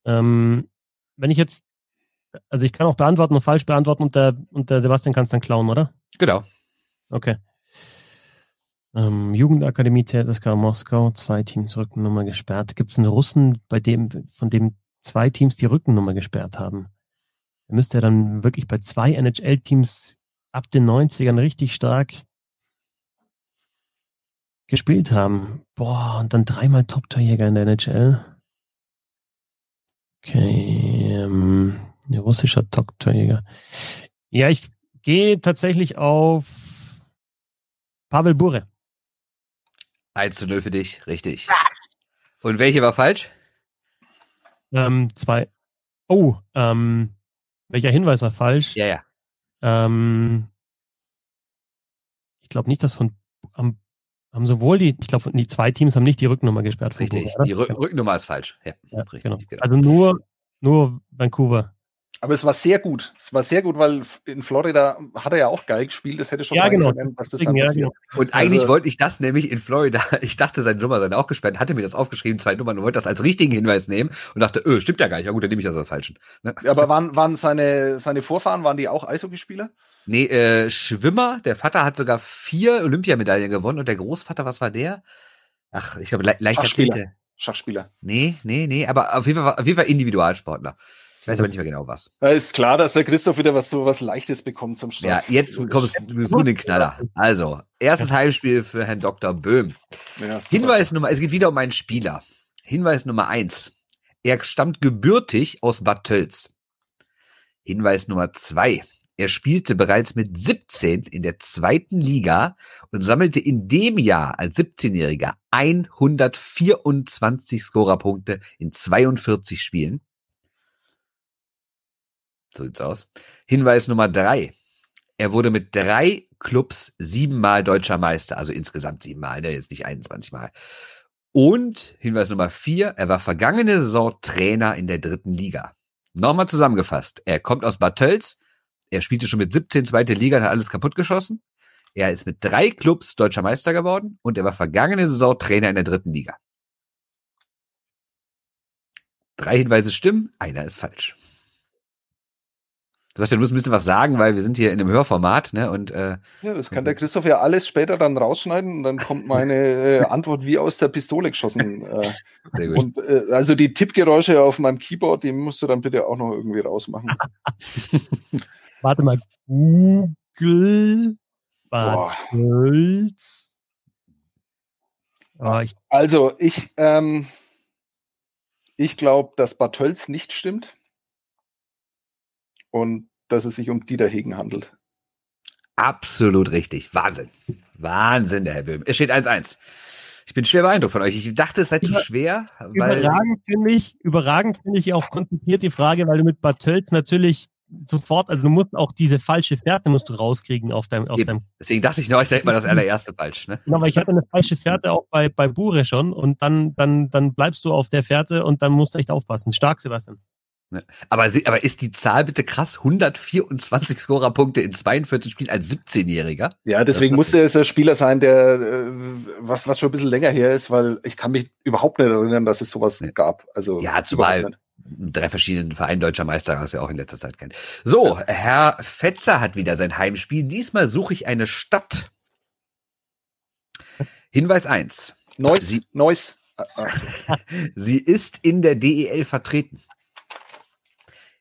Ähm, wenn ich jetzt, also ich kann auch beantworten und falsch beantworten und der, und der Sebastian kann es dann klauen, oder? Genau. Okay. Ähm, Jugendakademie ZSK Moskau, zwei Teams Rückennummer gesperrt. Gibt es einen Russen, bei dem, von dem zwei Teams die Rückennummer gesperrt haben? Er müsste ja dann wirklich bei zwei NHL-Teams ab den 90ern richtig stark gespielt haben. Boah, und dann dreimal Top-Torjäger in der NHL. Okay, ähm, russischer Top-Torjäger. Ja, ich gehe tatsächlich auf Pavel Bure. 1 zu 0 für dich, richtig. Und welche war falsch? Ähm, zwei. Oh, ähm, welcher Hinweis war falsch? Ja, ja. Ähm, ich glaube nicht, dass von haben, haben sowohl die, ich glaube, die zwei Teams haben nicht die Rücknummer gesperrt. Von Richtig. Vancouver, Die? Rück Rücknummer ist falsch. Ja, ja, richtig. genau. genau. Also nur, nur Vancouver. Aber es war sehr gut. Es war sehr gut, weil in Florida hat er ja auch geil gespielt. Das hätte schon Ja, sein genau. können, dass das dann ja, passiert. genau. Und eigentlich Also- wollte ich das nämlich in Florida, ich dachte, seine Nummer sei auch gesperrt, hatte mir das aufgeschrieben, zwei Nummern und wollte das als richtigen Hinweis nehmen und dachte, öh, stimmt ja gar nicht. Ja gut, dann nehme ich das als falschen. Ne? Aber waren, waren seine, seine Vorfahren, waren die auch Eishockeyspieler? Nee, äh, Schwimmer, der Vater hat sogar vier Olympiamedaillen gewonnen und der Großvater, was war der? Ach, ich glaube, Le Schachspieler. Leichtathletik. Schachspieler. Nee, nee, nee, aber auf jeden Fall, auf jeden Fall Individualsportler. Ich weiß aber nicht mehr genau was. Ja, ist klar, dass der Christoph wieder was so was Leichtes bekommt zum Ja, Start. jetzt kommst du den Knaller. Also, erstes Heimspiel für Herrn Dr. Böhm. Ja. Hinweis Nummer, es geht wieder um einen Spieler. Hinweis Nummer eins. Er stammt gebürtig aus Bad Tölz. Hinweis Nummer zwei. Er spielte bereits mit 17 in der zweiten Liga und sammelte in dem Jahr als 17-Jähriger 124 Scorerpunkte in 42 Spielen. So sieht's aus. Hinweis Nummer drei. Er wurde mit drei Clubs siebenmal deutscher Meister, also insgesamt siebenmal, ne, jetzt nicht 21 Mal. Und Hinweis Nummer vier, er war vergangene Saison Trainer in der dritten Liga. Nochmal zusammengefasst, er kommt aus Bad Tölz, er spielte schon mit 17 zweite Liga und hat alles kaputt geschossen. Er ist mit drei Clubs deutscher Meister geworden und er war vergangene Saison Trainer in der dritten Liga. Drei Hinweise stimmen, einer ist falsch. Sebastian, du musst ein bisschen was sagen, weil wir sind hier in einem Hörformat, ne? Und äh, Ja, das kann der Christoph ja alles später dann rausschneiden und dann kommt meine äh, Antwort wie aus der Pistole geschossen. Äh, sehr gut. und äh, also die Tippgeräusche auf meinem Keyboard, die musst du dann bitte auch noch irgendwie rausmachen. Warte mal. Google. Bad Tölz. Ah, ich, Also ich, ähm, ich glaube, dass Bad Tölz nicht stimmt und dass es sich um Dieter Hegen handelt. Absolut richtig. Wahnsinn. Wahnsinn, der Herr Böhm. Es steht 1-1. Ich bin schwer beeindruckt von euch. Ich dachte, es sei zu schwer, weil überragend finde ich, überragend finde ich auch konzentriert die Frage, weil du mit Bad Tölz natürlich sofort, also du musst auch diese falsche Fährte musst du rauskriegen auf deinem, auf deinem deswegen dachte ich noch, ich sage mal das allererste falsch. Ne? Genau, weil ich hatte eine falsche Fährte auch bei, bei Bure schon und dann, dann, dann bleibst du auf der Fährte und dann musst du echt aufpassen. Stark, Sebastian. Aber, sie- aber ist die Zahl bitte krass? 124 Scorerpunkte in 42 Spielen als 17-Jähriger? Ja, deswegen musste es ein Spieler sein, der äh, was, was schon ein bisschen länger her ist, weil ich kann mich überhaupt nicht erinnern, dass es sowas Nee. gab. Also Ja, zumal drei verschiedenen Vereinen deutscher Meister, was wir auch in letzter Zeit kennen. So, Herr Fetzer hat wieder sein Heimspiel. Diesmal suche ich eine Stadt. Hinweis 1. Neuss, Sie- Neuss. Ah, ah, Sie ist in der DEL vertreten.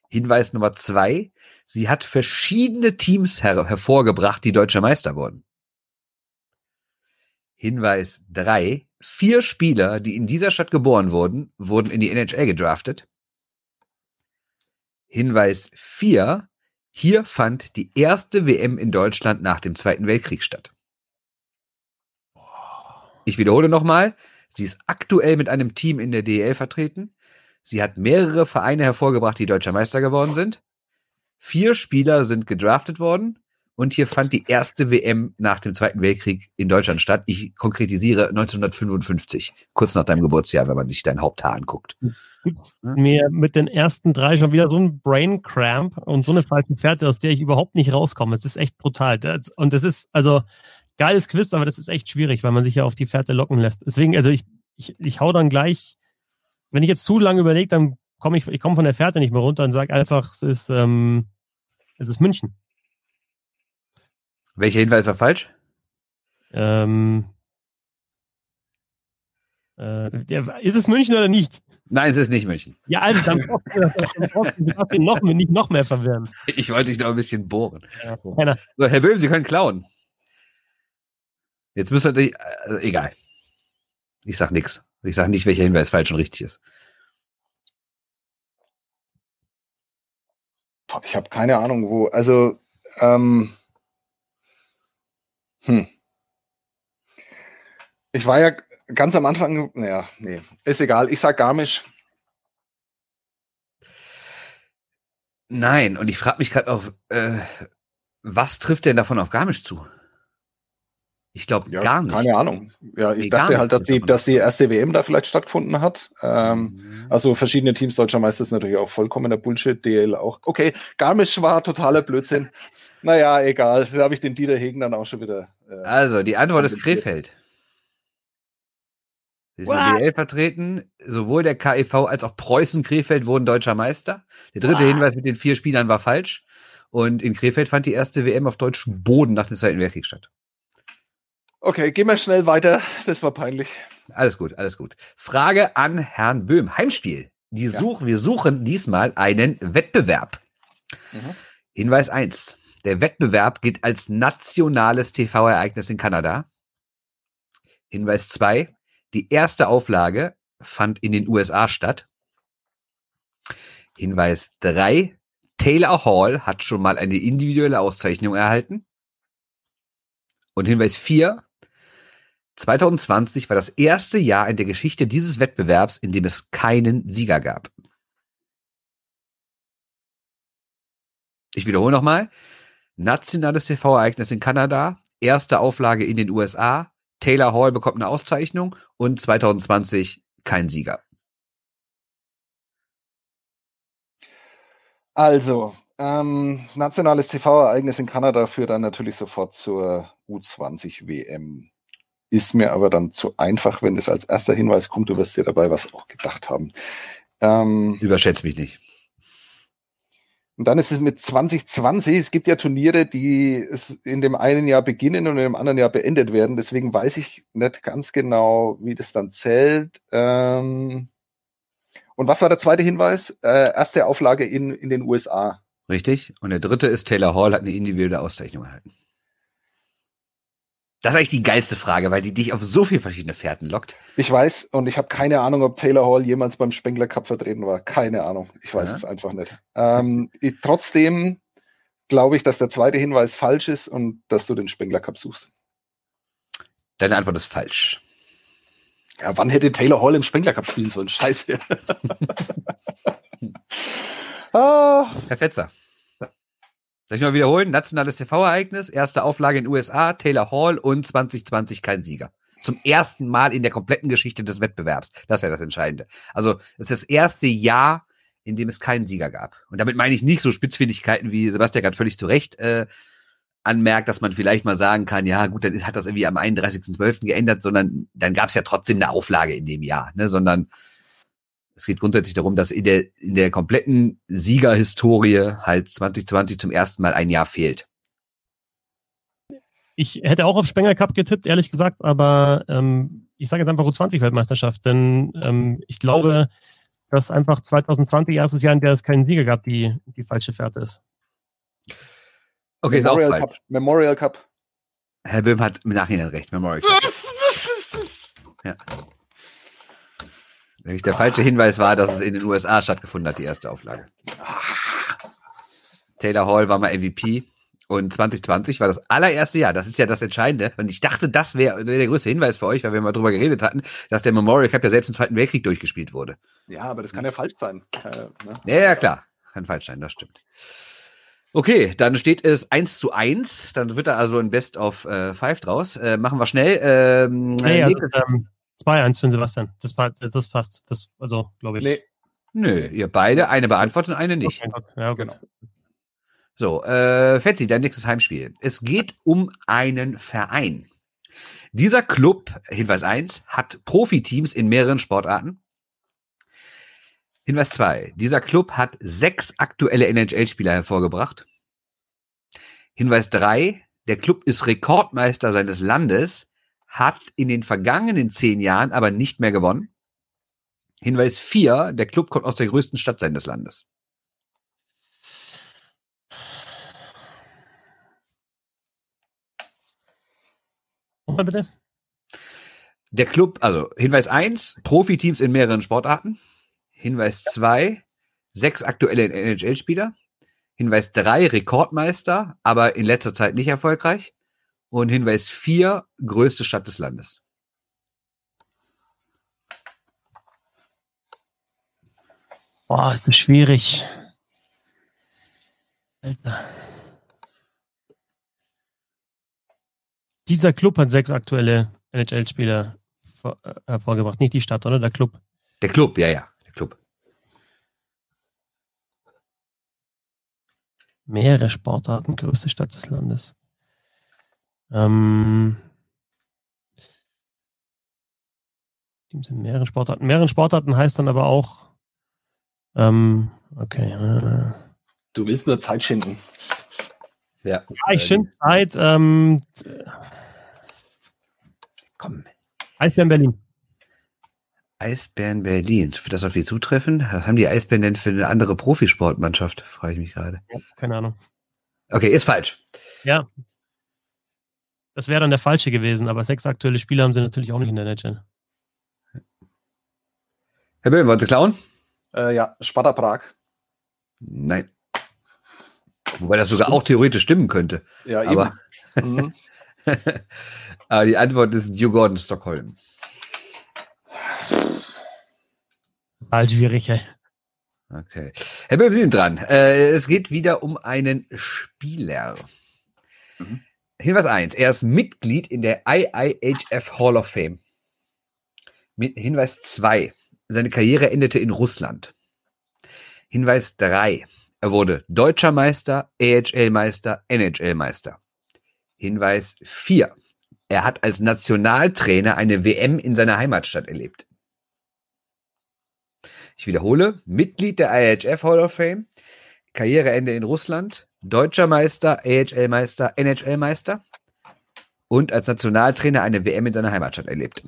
Hinweis Nummer zwei. Sie hat verschiedene Teams her hervorgebracht, die deutscher Meister wurden. Hinweis drei. Vier Spieler, die in dieser Stadt geboren wurden, wurden in die NHL gedraftet. Hinweis vier. Hier fand die erste WM in Deutschland nach dem Zweiten Weltkrieg statt. Ich wiederhole nochmal. Sie ist aktuell mit einem Team in der DEL vertreten. Sie hat mehrere Vereine hervorgebracht, die deutscher Meister geworden sind. Vier Spieler sind gedraftet worden. Und hier fand die erste WM nach dem Zweiten Weltkrieg in Deutschland statt. Ich konkretisiere 1955, kurz nach deinem Geburtsjahr, wenn man sich dein Haupthaar anguckt. Gibt's mir mit den ersten drei schon wieder so ein Brain Cramp und so eine falsche Fährte, aus der ich überhaupt nicht rauskomme. Es ist echt brutal. Das, und das ist, also, geiles Quiz, aber das ist echt schwierig, weil man sich ja auf die Fährte locken lässt. Deswegen, also ich, ich, ich hau dann gleich, wenn ich jetzt zu lange überlege, dann komme ich, ich komme von der Fährte nicht mehr runter und sage einfach, es ist, ähm, es ist München. Welcher Hinweis war falsch? Ähm, äh, ist es München oder nicht? Nein, es ist nicht München. Ja, also dann brauchst du, noch, nicht noch mehr verwirren. Ich wollte dich noch ein bisschen bohren. Ja. So, Herr Böhm, Sie können klauen. Jetzt müsst ihr, äh, egal. Ich sag nix. Ich sag nicht, welcher Hinweis falsch und richtig ist. Ich habe keine Ahnung, wo. Also, ähm, hm. Ich war ja, ganz am Anfang, naja, nee, ist egal. Ich sag Garmisch. Nein, und ich frage mich gerade auch, äh, was trifft denn davon auf Garmisch zu? Ich glaube Ja, gar nicht. Keine Ahnung. Ja, ich Nee, dachte halt, dass die, dass die erste WM da vielleicht stattgefunden hat. Ähm, Mhm. also verschiedene Teams deutscher Meister ist natürlich auch vollkommener Bullshit, DL auch. Okay, Garmisch war totaler Blödsinn. naja, egal. Da habe ich den Dieter Hegen dann auch schon wieder. Äh, Also, die Antwort ist. Krefeld. Sie sind What? in DL vertreten. Sowohl der KEV als auch Preußen Krefeld wurden deutscher Meister. Der dritte What? Hinweis mit den vier Spielern war falsch. Und in Krefeld fand die erste WM auf deutschem Boden nach dem Zweiten Weltkrieg statt. Okay, gehen wir schnell weiter. Das war peinlich. Alles gut, alles gut. Frage an Herrn Böhm. Heimspiel. Die Ja. such, Wir suchen diesmal einen Wettbewerb. Mhm. Hinweis 1. Der Wettbewerb gilt als nationales TV-Ereignis in Kanada. Hinweis 2. Die erste Auflage fand in den USA statt. Hinweis 3. Taylor Hall hat schon mal eine individuelle Auszeichnung erhalten. Und Hinweis 4. 2020 war das erste Jahr in der Geschichte dieses Wettbewerbs, in dem es keinen Sieger gab. Ich wiederhole nochmal. Nationales TV-Ereignis in Kanada, erste Auflage in den USA, Taylor Hall bekommt eine Auszeichnung und 2020 kein Sieger. Also, ähm, nationales TV-Ereignis in Kanada führt dann natürlich sofort zur U20 WM. Ist mir aber dann zu einfach, wenn es als erster Hinweis kommt, du wirst dir dabei was auch gedacht haben. Ähm, Überschätzt mich nicht. und dann ist es mit 2020, es gibt ja Turniere, die in dem einen Jahr beginnen und in dem anderen Jahr beendet werden. Deswegen weiß ich nicht ganz genau, wie das dann zählt. Ähm, und was war der zweite Hinweis? Äh, erste Auflage in, in den USA. Richtig? Und der dritte ist Taylor Hall hat eine individuelle Auszeichnung erhalten. Das ist eigentlich die geilste Frage, weil die dich auf so viele verschiedene Fährten lockt. Ich weiß und ich habe keine Ahnung, ob Taylor Hall jemals beim Spengler Cup vertreten war. Keine Ahnung. Ich weiß Ja. es einfach nicht. Ähm, ich, trotzdem glaube ich, dass der zweite Hinweis falsch ist und dass du den Spengler Cup suchst. Deine Antwort ist falsch. Ja, wann hätte Taylor Hall im Spengler Cup spielen sollen? Scheiße. ah, Herr Fetzer. Soll ich mal wiederholen? Nationales TV-Ereignis, erste Auflage in den USA, Taylor Hall und 2020 kein Sieger. Zum ersten Mal in der kompletten Geschichte des Wettbewerbs. Das ist ja das Entscheidende. Also, es ist das erste Jahr, in dem es keinen Sieger gab. Und damit meine ich nicht so Spitzfindigkeiten, wie Sebastian gerade völlig zu Recht äh, anmerkt, dass man vielleicht mal sagen kann, ja gut, dann hat das irgendwie am 31.12. geändert, sondern dann gab es ja trotzdem eine Auflage in dem Jahr, ne? sondern es geht grundsätzlich darum, dass in der, in der kompletten Siegerhistorie halt 2020 zum ersten Mal ein Jahr fehlt. Ich hätte auch auf Spengler Cup getippt, ehrlich gesagt, aber ähm, ich sage jetzt einfach U20-Weltmeisterschaft, denn ähm, ich glaube, dass einfach 2020 erstes Jahr, in der es keinen Sieger gab, die, die falsche Fährte ist. Okay, ist auch Memorial falsch. Cup. Memorial Cup. Herr Böhm hat im Nachhinein recht. Memorial Cup. Nämlich der falsche Hinweis war, dass es in den USA stattgefunden hat, die erste Auflage. Taylor Hall war mal MVP und 2020 war das allererste Jahr. Das ist ja das Entscheidende. Und ich dachte, das wäre wär der größte Hinweis für euch, weil wir mal drüber geredet hatten, dass der Memorial Cup ja selbst im Zweiten Weltkrieg durchgespielt wurde. Ja, aber das kann ja falsch sein. Äh, ne? Ja, ja, klar. Kann falsch sein, das stimmt. Okay, dann steht es 1 zu 1. Dann wird da also ein Best of äh, Five draus. Äh, machen wir schnell. Ähm, Nee, äh, also, ähm, 2-1 für den Sebastian. Das, das passt. Das, also, glaube ich. Nee, Nö, ihr beide, eine beantwortet und eine Oh nicht. Gott. Ja. Genau. So, äh, Fetzi, dein nächstes Heimspiel. Es geht um einen Verein. Dieser Club, Hinweis 1, hat Profiteams in mehreren Sportarten. Hinweis 2, dieser Club hat sechs aktuelle NHL-Spieler hervorgebracht. Hinweis 3, der Club ist Rekordmeister seines Landes, hat in den vergangenen zehn Jahren aber nicht mehr gewonnen. Hinweis 4, der Club kommt aus der größten Stadt seines Landes. Nochmal bitte. Der Club, also Hinweis 1, Profiteams in mehreren Sportarten. Hinweis 2, sechs aktuelle NHL-Spieler. Hinweis 3, Rekordmeister, aber in letzter Zeit nicht erfolgreich. Und Hinweis 4, größte Stadt des Landes. Boah, ist das schwierig. Alter. Dieser Club hat sechs aktuelle NHL-Spieler äh, hervorgebracht. Nicht die Stadt, oder? Der Club. Der Club, ja, ja. Der Club. Mehrere Sportarten, größte Stadt des Landes. Ähm, Teams in mehreren Sportarten. Mehreren Sportarten heißt dann aber auch, ähm, okay. Äh, du willst nur Zeit schinden. Ja, ja ich schinde Zeit. Ähm, Komm. Eisbären Berlin. Eisbären Berlin. Wird das auf die zutreffen? Was haben die Eisbären denn für eine andere Profisportmannschaft? Frage ich mich gerade. Ja, keine Ahnung. Okay, ist falsch. Ja. Das wäre dann der falsche gewesen, aber sechs aktuelle Spieler haben sie natürlich auch nicht in der NHL. Herr Böhm, wollen Sie klauen? Äh, ja, Sparta Prag. Nein. Wobei das sogar auch theoretisch stimmen könnte. Ja, eben. Aber, Mhm. aber die Antwort ist New Gordon Stockholm. Bald schwierig, ey. Okay. Herr Böhm, Sie sind dran. Äh, es geht wieder um einen Spieler. Mhm. Hinweis 1. Er ist Mitglied in der IIHF Hall of Fame. Hinweis 2. Seine Karriere endete in Russland. Hinweis 3. Er wurde Deutscher Meister, AHL-Meister, NHL-Meister. Hinweis 4. Er hat als Nationaltrainer eine WM in seiner Heimatstadt erlebt. Ich wiederhole, Mitglied der IHF Hall of Fame, Karriereende in Russland, Deutscher Meister, AHL-Meister, NHL-Meister und als Nationaltrainer eine WM in seiner Heimatstadt erlebt.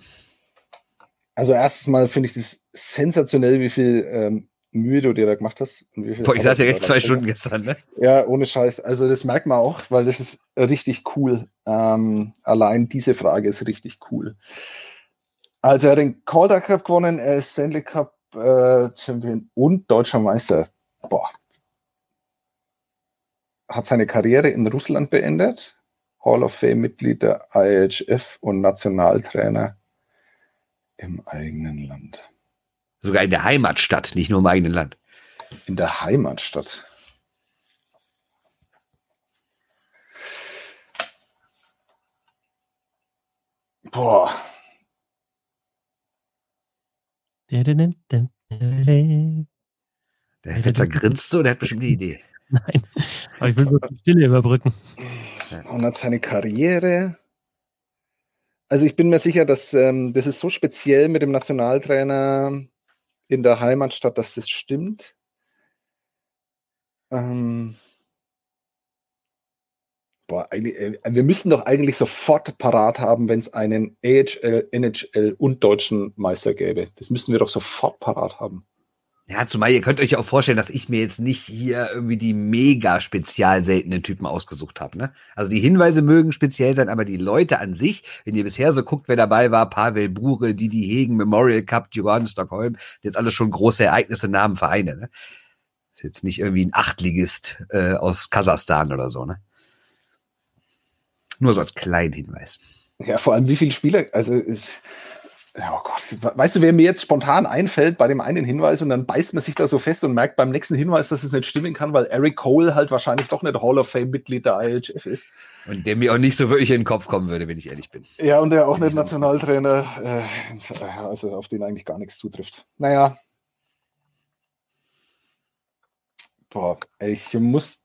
Also erstes Mal finde ich das sensationell, wie viel ähm, Mühe du dir da gemacht hast. Boah, ich saß ja echt zwei Stunden gestern, ne? Ja, ohne Scheiß. Also das merkt man auch, weil das ist richtig cool. Ähm, allein diese Frage ist richtig cool. Also er hat den Calder Cup gewonnen, er ist Stanley Cup äh, Champion und deutscher Meister. Boah. Hat seine Karriere in Russland beendet. Hall of Fame Mitglied der IHF und Nationaltrainer im eigenen Land. Sogar in der Heimatstadt, nicht nur im eigenen Land. In der Heimatstadt. Boah, Der Fetzer grinst so, der hat bestimmt eine Idee. aber ich will nur die Stille überbrücken. und hat seine Karriere. Also ich bin mir sicher, dass ähm, das ist so speziell mit dem Nationaltrainer in der Heimatstadt, dass das stimmt. Ähm, boah, äh, wir müssen doch eigentlich sofort parat haben, wenn es einen AHL, NHL und deutschen Meister gäbe. Das müssen wir doch sofort parat haben. Ja, zumal ihr könnt euch ja auch vorstellen, dass ich mir jetzt nicht hier irgendwie die mega spezial seltenen Typen ausgesucht habe. Ne? Also die Hinweise mögen speziell sein, aber die Leute an sich, wenn ihr bisher so guckt, wer dabei war, Pavel Bure, Didi Hegen, Memorial Cup, Jordan Stockholm, jetzt alles schon große Ereignisse, Namen, Vereine. Ne? Ist jetzt nicht irgendwie ein Achtligist äh, aus Kasachstan oder so. Ne? Nur so als kleinen Hinweis. Ja, vor allem wie viele Spieler, also ist, oh Gott, weißt du, wer mir jetzt spontan einfällt bei dem einen Hinweis und dann beißt man sich da so fest und merkt beim nächsten Hinweis, dass es nicht stimmen kann, weil Eric Cole halt wahrscheinlich doch nicht Hall of Fame Mitglied der IHF ist. Und der mir auch nicht so wirklich in den Kopf kommen würde, wenn ich ehrlich bin. Ja, und der auch Wenn nicht Nationaltrainer, äh, also auf den eigentlich gar nichts zutrifft. Naja. Boah, ich muss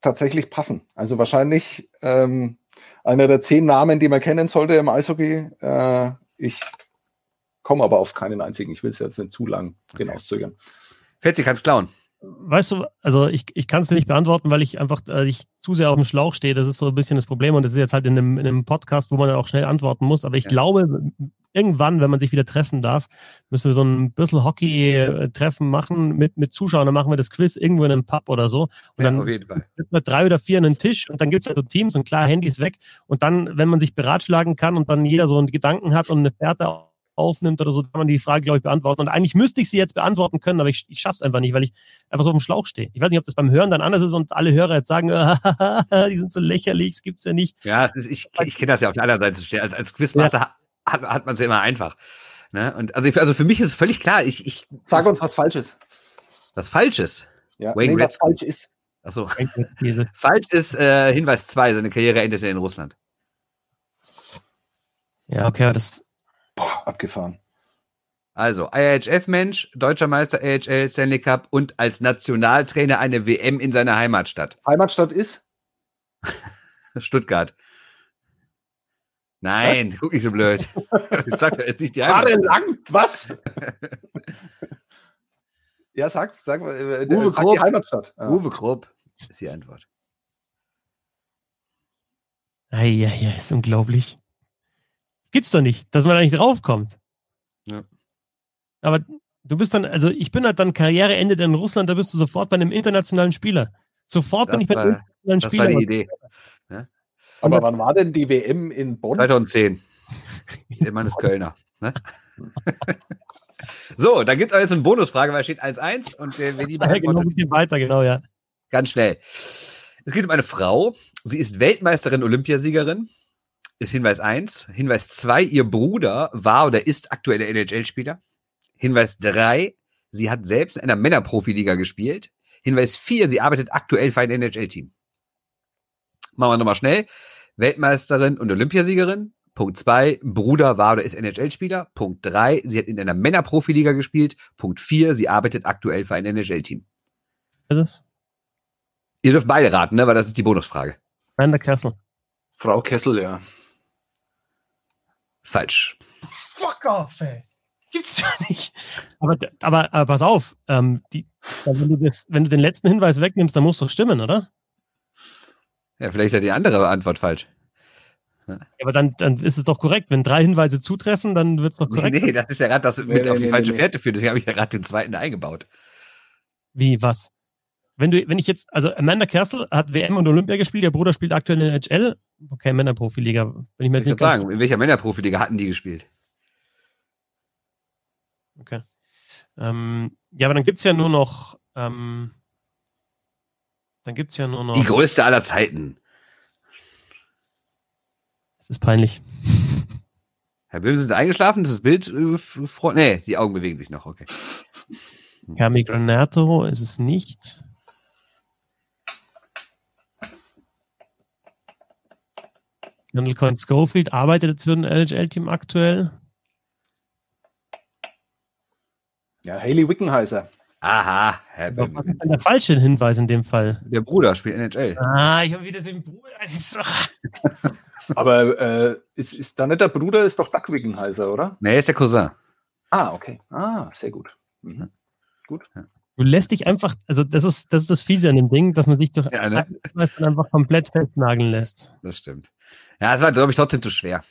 tatsächlich passen. Also wahrscheinlich ähm, einer der zehn Namen, die man kennen sollte im Eishockey. Äh, ich komme aber auf keinen einzigen. Ich will es jetzt nicht zu lang Okay. hinauszögern. Fetzi kann's klauen. Weißt du, also ich, ich kann es dir nicht beantworten, weil ich einfach äh, ich zu sehr auf dem Schlauch stehe. Das ist so ein bisschen das Problem und das ist jetzt halt in einem, in einem Podcast, wo man dann auch schnell antworten muss. Aber ich Ja. glaube, irgendwann, wenn man sich wieder treffen darf, müssen wir so ein bisschen Hockey-Treffen machen mit, mit Zuschauern. Dann machen wir das Quiz irgendwo in einem Pub oder so. Und Ja, dann auf jeden Fall. sitzen wir drei oder vier an einen Tisch und dann gibt es halt so Teams und klar, Handys weg. Und dann, wenn man sich beratschlagen kann und dann jeder so einen Gedanken hat und eine Fährte aufnimmt oder so, kann man die Frage, glaube ich, beantworten. Und eigentlich müsste ich sie jetzt beantworten können, aber ich, ich schaffe es einfach nicht, weil ich einfach so auf dem Schlauch stehe. Ich weiß nicht, ob das beim Hören dann anders ist und alle Hörer jetzt sagen, die sind so lächerlich, das gibt's ja nicht. Ja, ist, ich, ich kenne das ja auf der anderen Seite. Als, als Quizmaster hat, hat man es ja immer einfach. Ne? Und also, also für mich ist es völlig klar, ich, ich Sag uns was Falsches. Was falsch ist. Ja, Wayne nee, was falsch ist. Achso. Falsch ist äh, Hinweis 2, seine Karriere endete in Russland. Ja, okay, das. Boah, abgefahren. Also, IHF-Mensch, deutscher Meister AHL, Stanley Cup und als Nationaltrainer eine WM in seiner Heimatstadt. Heimatstadt ist? Stuttgart. Nein, guck nicht so blöd. Ich sag doch jetzt nicht die Jahre Heimatstadt. lang? Was? ja, sag, sag, äh, Uwe sag Krupp. die Heimatstadt. Ja. Uwe Krupp ist die Antwort. Eieiei, ist unglaublich. Das gibt's doch nicht, dass man da nicht draufkommt. Ja. Aber du bist dann, also ich bin halt dann Karriereende in Russland, da bist du sofort bei einem internationalen Spieler. Sofort bin Das ich bei einem internationalen das Spieler. war die Idee. Aber wann war denn die WM in Bonn? 2010. Der Mann ist Kölner. Ne? so, dann gibt es jetzt eine Bonusfrage, weil es steht 1-1 und äh, wer die Ja, genau, ein beantwortet, bisschen weiter, genau, ja. ganz schnell. Es geht um eine Frau. Sie ist Weltmeisterin, Olympiasiegerin. Ist Hinweis 1. Hinweis 2, ihr Bruder war oder ist aktueller NHL-Spieler. Hinweis 3, sie hat selbst in einer Männerprofiliga gespielt. Hinweis 4, sie arbeitet aktuell für ein NHL-Team. Machen wir nochmal schnell. Weltmeisterin und Olympiasiegerin. Punkt 2, Bruder war oder ist NHL-Spieler. Punkt 3, sie hat in einer Männerprofiliga gespielt. Punkt 4, sie arbeitet aktuell für ein NHL-Team. Was ist das? Ihr dürft beide raten, ne? weil das ist die Bonusfrage. Der Kessel. Frau Kessel, ja. Falsch. Fuck off, ey. Gibt's doch nicht. Aber, aber, aber pass auf, ähm, die, wenn, du das, wenn du den letzten Hinweis wegnimmst, dann muss doch stimmen, oder? Ja, vielleicht hat die andere Antwort falsch. Ja, aber dann, dann ist es doch korrekt. Wenn drei Hinweise zutreffen, dann wird es doch Nee, korrekt. nee, das ist ja gerade das mit nee, auf die nee, falsche nee. Fährte führt. Deswegen habe ich ja gerade den zweiten eingebaut. Wie, was? Wenn du, wenn ich jetzt, also Amanda Kersel hat WM und Olympia gespielt, ihr Bruder spielt aktuell in der NHL. Okay, Männerprofiliga. Bin ich mir Ich sagen, in welcher Männerprofiliga hatten die gespielt? Okay. Ähm, ja, aber dann gibt's ja nur noch, ähm, dann gibt's ja nur noch. Die größte aller Zeiten. Es ist peinlich. Herr Böhm, sind Sie eingeschlafen? Das Bild, äh, nee, die Augen bewegen sich noch, okay. Hermi Granato ist es nicht. Randall Coyne Schofield arbeitet jetzt für ein NHL-Team aktuell. Ja, Haley Wickenheiser. Aha, Herr Aber Böhm. Was ist denn der falsche Hinweis in dem Fall? Der Bruder spielt NHL. Ah, ich habe wieder den Bruder. Aber äh, ist, ist da nicht der Bruder, ist doch Doug Wickenheiser, oder? Nee, ist der Cousin. Ah, okay. Ah, sehr gut. Mhm. Du lässt dich einfach, also das ist, das ist das Fiese an dem Ding, dass man sich durch Ja, ne? Dann einfach komplett festnageln lässt. Das stimmt. Ja, es war, glaube ich, trotzdem zu schwer.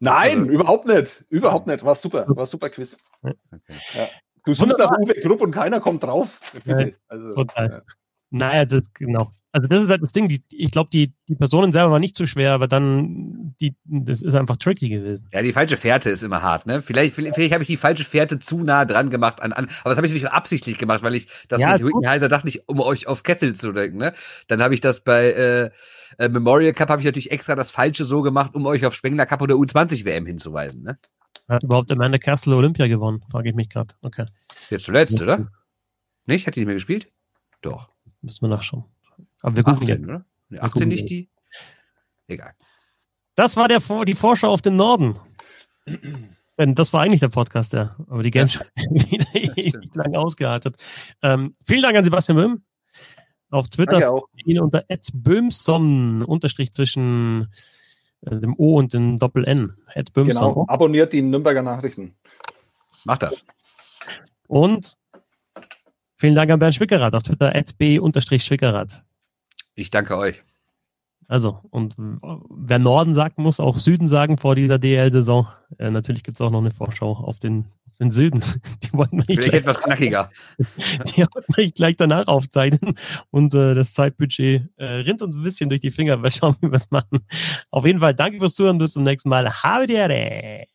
Nein, Also- überhaupt nicht. Überhaupt nicht. War super. War super Quiz. Okay. Du suchst nach Uwe Grupp und keiner kommt drauf. Bitte. Also, Total. ja. Naja, das, genau. Also das ist halt das Ding. Die, ich glaube, die, die Personen selber waren nicht zu schwer, aber dann, die, das ist einfach tricky gewesen. Ja, die falsche Fährte ist immer hart, ne? Vielleicht, vielleicht, vielleicht habe ich die falsche Fährte zu nah dran gemacht an, an aber das habe ich nämlich absichtlich gemacht, weil ich das Ja, mit. Wickenheiser dachte ich, um euch auf Kessel zu denken, ne? Dann habe ich das bei äh, äh, Memorial Cup habe ich natürlich extra das Falsche so gemacht, um euch auf Spengler Cup oder U20 WM hinzuweisen, ne? Hat überhaupt Amanda Kersel Olympia gewonnen? Frage ich mich gerade. Okay. Jetzt zuletzt, oder? Nicht? Hat die nicht mehr gespielt? Doch. Müssen wir nachschauen. Aber wir gucken 18, jetzt. oder? Nee, Wir 18 gucken nicht die? Egal. Das war der, die Vorschau auf den Norden. Denn Das war eigentlich der Podcast, ja. Aber die Game ist wieder ewig lang ausgeartet. Ähm, vielen Dank an Sebastian Böhm. Auf Twitter ihn unter @böhmson Unterstrich zwischen äh, dem O und dem Doppel N. Ed Böhmson. Genau. Abonniert die Nürnberger Nachrichten. Mach das. Und vielen Dank an Bernd Schwickerath auf Twitter b Unterstrich Schwickerath. Ich danke euch. Also, und äh, wer Norden sagt, muss auch Süden sagen vor dieser DL-Saison. Äh, natürlich gibt es auch noch eine Vorschau auf den, den Süden. Die wollten wir nicht Vielleicht gleich, etwas knackiger. die wollten wir gleich danach aufzeichnen. Und äh, das Zeitbudget äh, rinnt uns ein bisschen durch die Finger. Wir schauen, wie wir es machen. Auf jeden Fall danke fürs Zuhören. Bis zum nächsten Mal. Habe die Ehre.